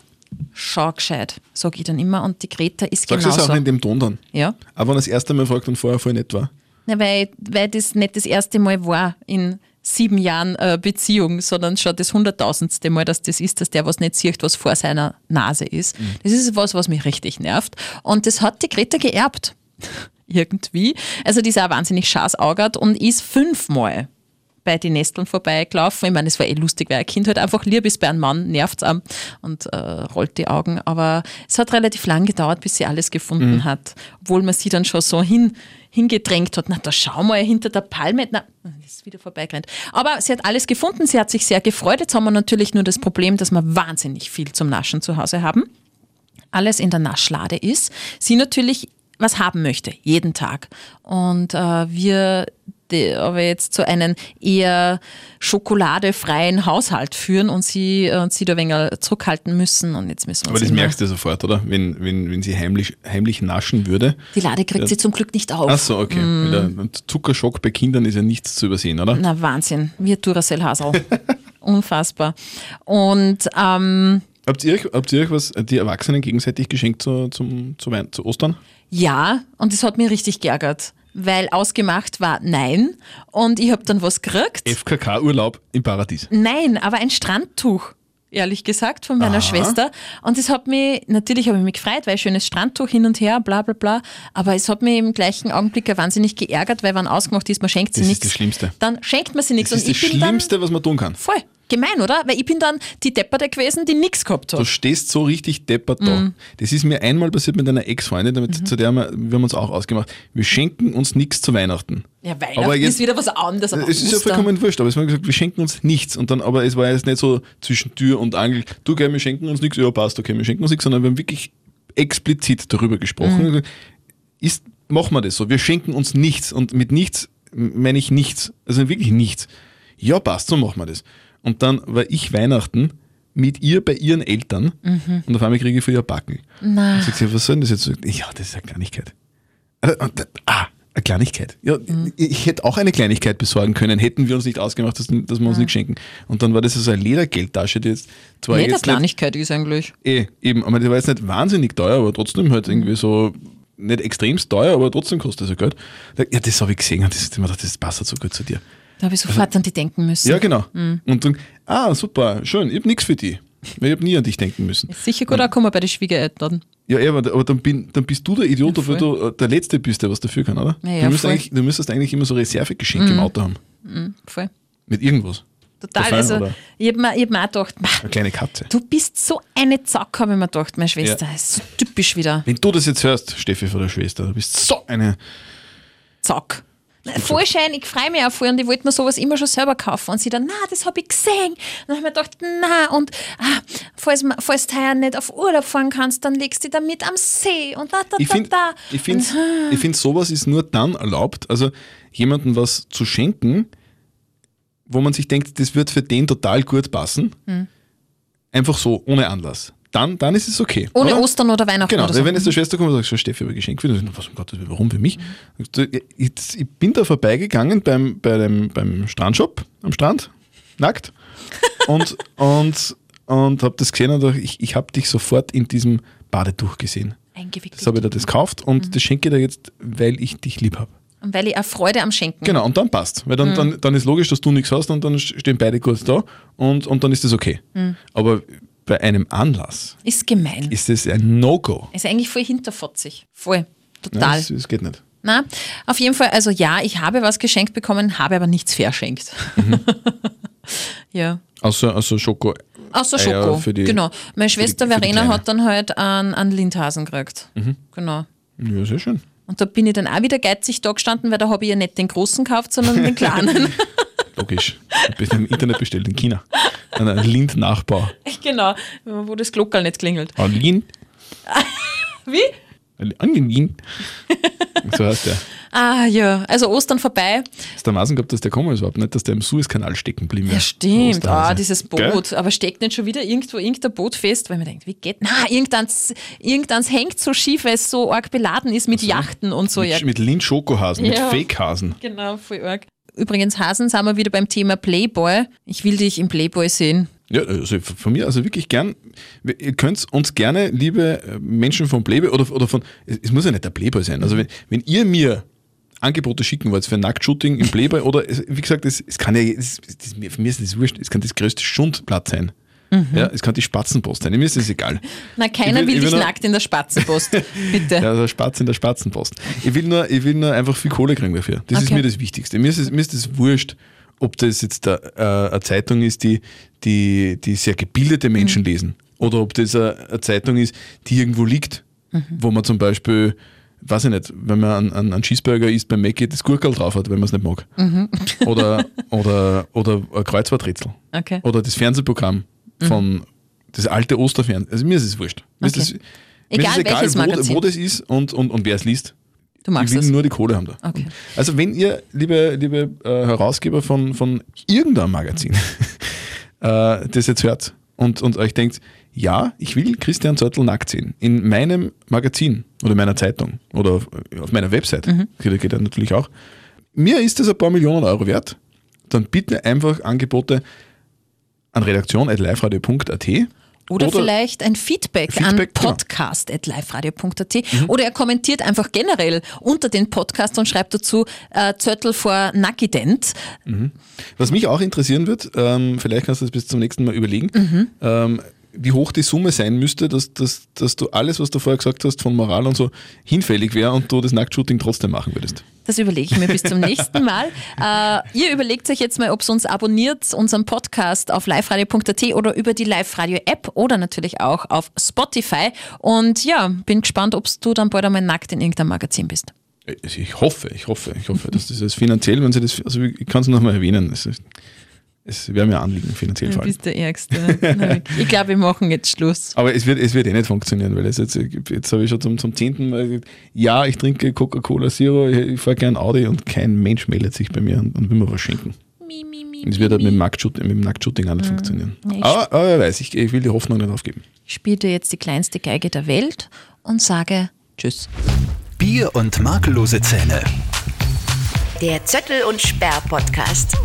Schau gescheit, sag ich dann immer. Und die Greta ist Sagst du es genauso. auch in dem Ton dann? Ja, Aber wenn das erste Mal fragt und vorher voll nett war. Na, weil, weil das nicht das erste Mal war in sieben Jahren äh, Beziehung, sondern schon das hunderttausendste Mal, dass das ist, dass der was nicht sieht, was vor seiner Nase ist. Das ist was, was mich richtig nervt. Und das hat die Greta geerbt. Irgendwie. Also die ist auch wahnsinnig schasaugert und ist fünfmal bei den Nesteln vorbeigelaufen. Ich meine, es war eh lustig, weil ein Kind halt einfach lieb ist bei einem Mann, nervt es und äh, rollt die Augen. Aber es hat relativ lang gedauert, bis sie alles gefunden Mhm. hat. Obwohl man sie dann schon so hin, hingedrängt hat. Na, da schau mal hinter der Palme. Na, ist wieder vorbeigerannt. Aber sie hat alles gefunden, sie hat sich sehr gefreut. Jetzt haben wir natürlich nur das Problem, dass wir wahnsinnig viel zum Naschen zu Hause haben alles in der Naschlade ist, sie natürlich was haben möchte, jeden Tag. Und äh, wir die, aber jetzt so einen eher schokoladefreien Haushalt führen und sie, äh, und sie da ein wenig zurückhalten müssen. Und jetzt müssen wir Aber das merkst du sofort, oder? Wenn, wenn, wenn sie heimlich, heimlich naschen würde. Die Lade kriegt Ja. sie zum Glück nicht auf. Ach so, okay. Mm. Zuckerschock bei Kindern ist ja nichts zu übersehen, oder? Na Wahnsinn, wie ein Duracell-Hasel. Unfassbar. Und ähm, Habt ihr, euch, habt ihr euch was, die Erwachsenen gegenseitig geschenkt zu, zum, zu, Wein, zu Ostern? Ja, und das hat mich richtig geärgert, weil ausgemacht war nein und ich habe dann was gekriegt. FKK-Urlaub im Paradies. Nein, aber ein Strandtuch, ehrlich gesagt, von meiner Aha. Schwester. Und es hat mich, natürlich habe ich mich gefreut, weil schönes Strandtuch hin und her, bla bla bla. Aber es hat mich im gleichen Augenblick wahnsinnig geärgert, weil wenn ausgemacht ist, man schenkt sie Das ist nichts. das Schlimmste. Dann schenkt man sie nichts. Das ist und das ich bin dann Schlimmste, was man tun kann. voll gemein, oder? Weil ich bin dann die Depperte gewesen, die nichts gehabt Du hat. stehst so richtig deppert da. Mhm. Das ist mir einmal passiert mit einer Ex-Freundin, damit- zu der wir, wir haben uns auch ausgemacht. Wir schenken uns nichts zu Weihnachten. Ja, Weihnachten Aber jetzt- ist wieder was anderes. Es ist ja vollkommen wurscht, aber es haben gesagt, wir schenken uns nichts. Und dann, aber es war jetzt nicht so zwischen Tür und Angel, du, gell, wir schenken uns nichts, ja, passt, okay, wir schenken uns nichts, sondern wir haben wirklich explizit darüber gesprochen. Mhm. Ist, machen wir das so, wir schenken uns nichts. Und mit nichts meine ich nichts. Also wirklich nichts. Ja, passt, so machen wir das. Und dann war ich Weihnachten mit ihr bei ihren Eltern und auf einmal kriege ich für ihr Backen. Mhm. Na. Und sagt sie, was soll denn das jetzt? Ja, das ist eine Kleinigkeit. Äh, und, Ah, eine Kleinigkeit. Ja, Mhm. ich hätte auch eine Kleinigkeit besorgen können, hätten wir uns nicht ausgemacht, dass, dass wir uns nicht schenken. Und dann war das so eine Ledergeldtasche, die jetzt zwar Nicht eine jetzt nicht, Kleinigkeit ist eigentlich. eh, eben, aber die war jetzt nicht wahnsinnig teuer, aber trotzdem halt irgendwie so nicht extremst teuer, aber trotzdem kostet das ja Geld. Ja, das habe ich gesehen und das, ich mir gedacht, das passt so gut zu dir. Da habe ich sofort an die denken müssen. Ja, genau. Mhm. Und dann, ah, super, schön, ich habe nichts für die. Weil ich habe nie an dich denken müssen. Ist sicher gut angekommen bei den Schwiegereltern. Ja, ja, aber, aber dann, bin, dann bist du der Idiot, Ja, obwohl du äh, der Letzte bist, der was dafür kann, oder? Ja, ja, du, müsstest eigentlich, du müsstest eigentlich immer so Reservegeschenke im Auto haben. Voll. Mit irgendwas. Total. Gefallen, Also, oder? ich habe mir, ich hab mir auch gedacht, "Ma, Eine kleine Katze. du bist so eine Zack, habe ich mir gedacht, meine Schwester. Ja. Ist so typisch wieder. Wenn du das jetzt hörst, Steffi von der Schwester, du bist so eine. Zack. Voll schön, ich freue mich auch voll und ich wollte mir sowas immer schon selber kaufen. Und sie dann, na, das habe ich gesehen. Und dann habe ich mir gedacht, na, und ah, falls, falls du heuer nicht auf Urlaub fahren kannst, dann legst du dich damit am See und da, da, Ich da, finde, da. ich find, ich find, sowas ist nur dann erlaubt, also jemandem was zu schenken, wo man sich denkt, das wird für den total gut passen. Hm. Einfach so, ohne Anlass. Dann, dann ist es okay. ohne oder? Ostern oder Weihnachten Genau, oder so. wenn jetzt der Schwester kommt und sagt, so, Steffi, habe ich Geschenk für dich. Was um Gottes Willen, warum für mich? Ich, bin da vorbeigegangen beim, bei dem, beim Strandshop am Strand, nackt, und, und, und habe das gesehen und dachte, ich, ich habe dich sofort in diesem Badetuch gesehen. Eingewickelt. Das habe ich dir das gekauft und das schenke ich dir jetzt, weil ich dich lieb habe. Und weil ich auch Freude am Schenken Genau, und dann passt. Weil dann, dann, dann ist logisch, dass du nichts hast und dann stehen beide kurz da und, und dann ist das okay. Aber bei einem Anlass ist gemein. ist das ein No-Go. Ist eigentlich voll hinterfotzig. Voll. Nein, Total. Das, das geht nicht. Na, auf jeden Fall, also ja, ich habe was geschenkt bekommen, habe aber nichts verschenkt. Mhm. ja. Außer, außer Schoko. Außer Schoko. für die- genau. Meine Schwester die Verena hat dann halt einen, einen Lindhasen gekriegt. Mhm. Genau. Ja, sehr schön. Und da bin ich dann auch wieder geizig da gestanden, weil da habe ich ja nicht den großen gekauft, sondern den kleinen. Logisch. Ich bin im Internet bestellt in China. Ein Lind-Nachbau. genau, wo das Glockerl nicht klingelt. Ah, Lind. Wie? Angelin. So heißt der. Ah ja, also Ostern vorbei. Hast du Maßen gehabt, dass der kommen ist überhaupt nicht, dass der im Suezkanal stecken geblieben Ja, stimmt. Ah, dieses Gell? Boot. Aber steckt nicht schon wieder irgendwo irgendein Boot fest, weil man denkt, wie geht? Na, irgendeins, irgendeins hängt so schief, weil es so arg beladen ist mit Yachten und so. Ja, Mit, mit Lind-Schokohasen, Ja. mit Fake-Hasen. genau, voll arg. Übrigens, Hasen, sind wir wieder beim Thema Playboy. Ich will dich im Playboy sehen. Ja, also von mir, also wirklich gern. Ihr könnt uns gerne, liebe Menschen von Playboy oder, oder von, es muss ja nicht der Playboy sein. Also wenn, wenn ihr mir Angebote schicken wollt für Nacktshooting im Playboy oder wie gesagt, es, es kann ja, es, das, für mich ist das wurscht, es kann das größte Schundblatt sein. Ja, es kann die Spatzenpost sein, mir ist das egal. Na, keiner Ich will- will, ich will dich nur- nackt in der Spatzenpost. Bitte. Ja, der Spatz in der Spatzenpost. Ich will nur, ich will nur einfach viel Kohle kriegen dafür. Das ist Okay. mir das Wichtigste. Mir ist es, mir ist es wurscht, ob das jetzt da, äh, eine Zeitung ist, die, die, die sehr gebildete Menschen lesen, oder ob das eine, eine Zeitung ist, die irgendwo liegt, wo man zum Beispiel, weiß ich nicht, wenn man einen, einen, Cheeseburger isst beim Mackie, das Gurkel drauf hat, wenn man es nicht mag. Oder, oder, oder ein Kreuzworträtsel. Okay. Oder das Fernsehprogramm von das alte Osterfernsehen. Also mir ist es wurscht. Mir ist Okay. es, mir Egal ist es welches egal, wo, Magazin. wo das ist und, und, und wer es liest. Du magst ich will es. nur die Kohle haben da. Okay. Also wenn ihr, liebe, liebe äh, Herausgeber von, von irgendeinem Magazin, äh, das jetzt hört und, und euch denkt, ja, ich will Christian Zörtl nackt sehen. In meinem Magazin oder in meiner Zeitung oder auf, auf meiner Website, Mhm. geht, geht ja natürlich auch. Mir ist das ein paar Millionen Euro wert. Dann bitte einfach Angebote an redaktion.liveradio.at Oder, vielleicht ein Feedback, Feedback, an genau. podcast.liveradio.at oder er kommentiert einfach generell unter den Podcast und schreibt dazu äh, Zöttl vor Nackident. Was mich auch interessieren wird, ähm, vielleicht kannst du das bis zum nächsten Mal überlegen, Mhm. ähm, wie hoch die Summe sein müsste, dass, dass, dass du alles, was du vorher gesagt hast, von Moral und so, hinfällig wäre und du das Nacktshooting trotzdem machen würdest. Das überlege ich mir bis zum nächsten Mal. Äh, ihr überlegt euch jetzt mal, ob ihr uns abonniert, unseren Podcast auf liveradio.at oder über die Live-Radio-App oder natürlich auch auf Spotify. Und ja, bin gespannt, ob du dann bald einmal nackt in irgendeinem Magazin bist. Ich hoffe, ich hoffe, ich hoffe, dass das finanziell, wenn sie das, also ich kann es nochmal erwähnen, es, ist- es wäre mir ein Anliegen, finanziell vor Du allem. bist der Ärgste. ich glaube, wir machen jetzt Schluss. Aber es wird, es wird eh nicht funktionieren, weil es jetzt, jetzt habe ich schon zum, zum zehnten Mal gesagt, ja, ich trinke Coca-Cola Zero, ich, ich fahre gern Audi und kein Mensch meldet sich bei mir und, und will mir was schenken. Es wird halt mit dem Nacktshooting, mit dem Nacktshooting auch nicht funktionieren. Ja, ich- Aber, aber wer weiß, ich, ich will die Hoffnung nicht aufgeben. Ich spiele dir jetzt die kleinste Geige der Welt und sage Tschüss. Bier und makellose Zähne. Der Zöttel und Sperr Podcast.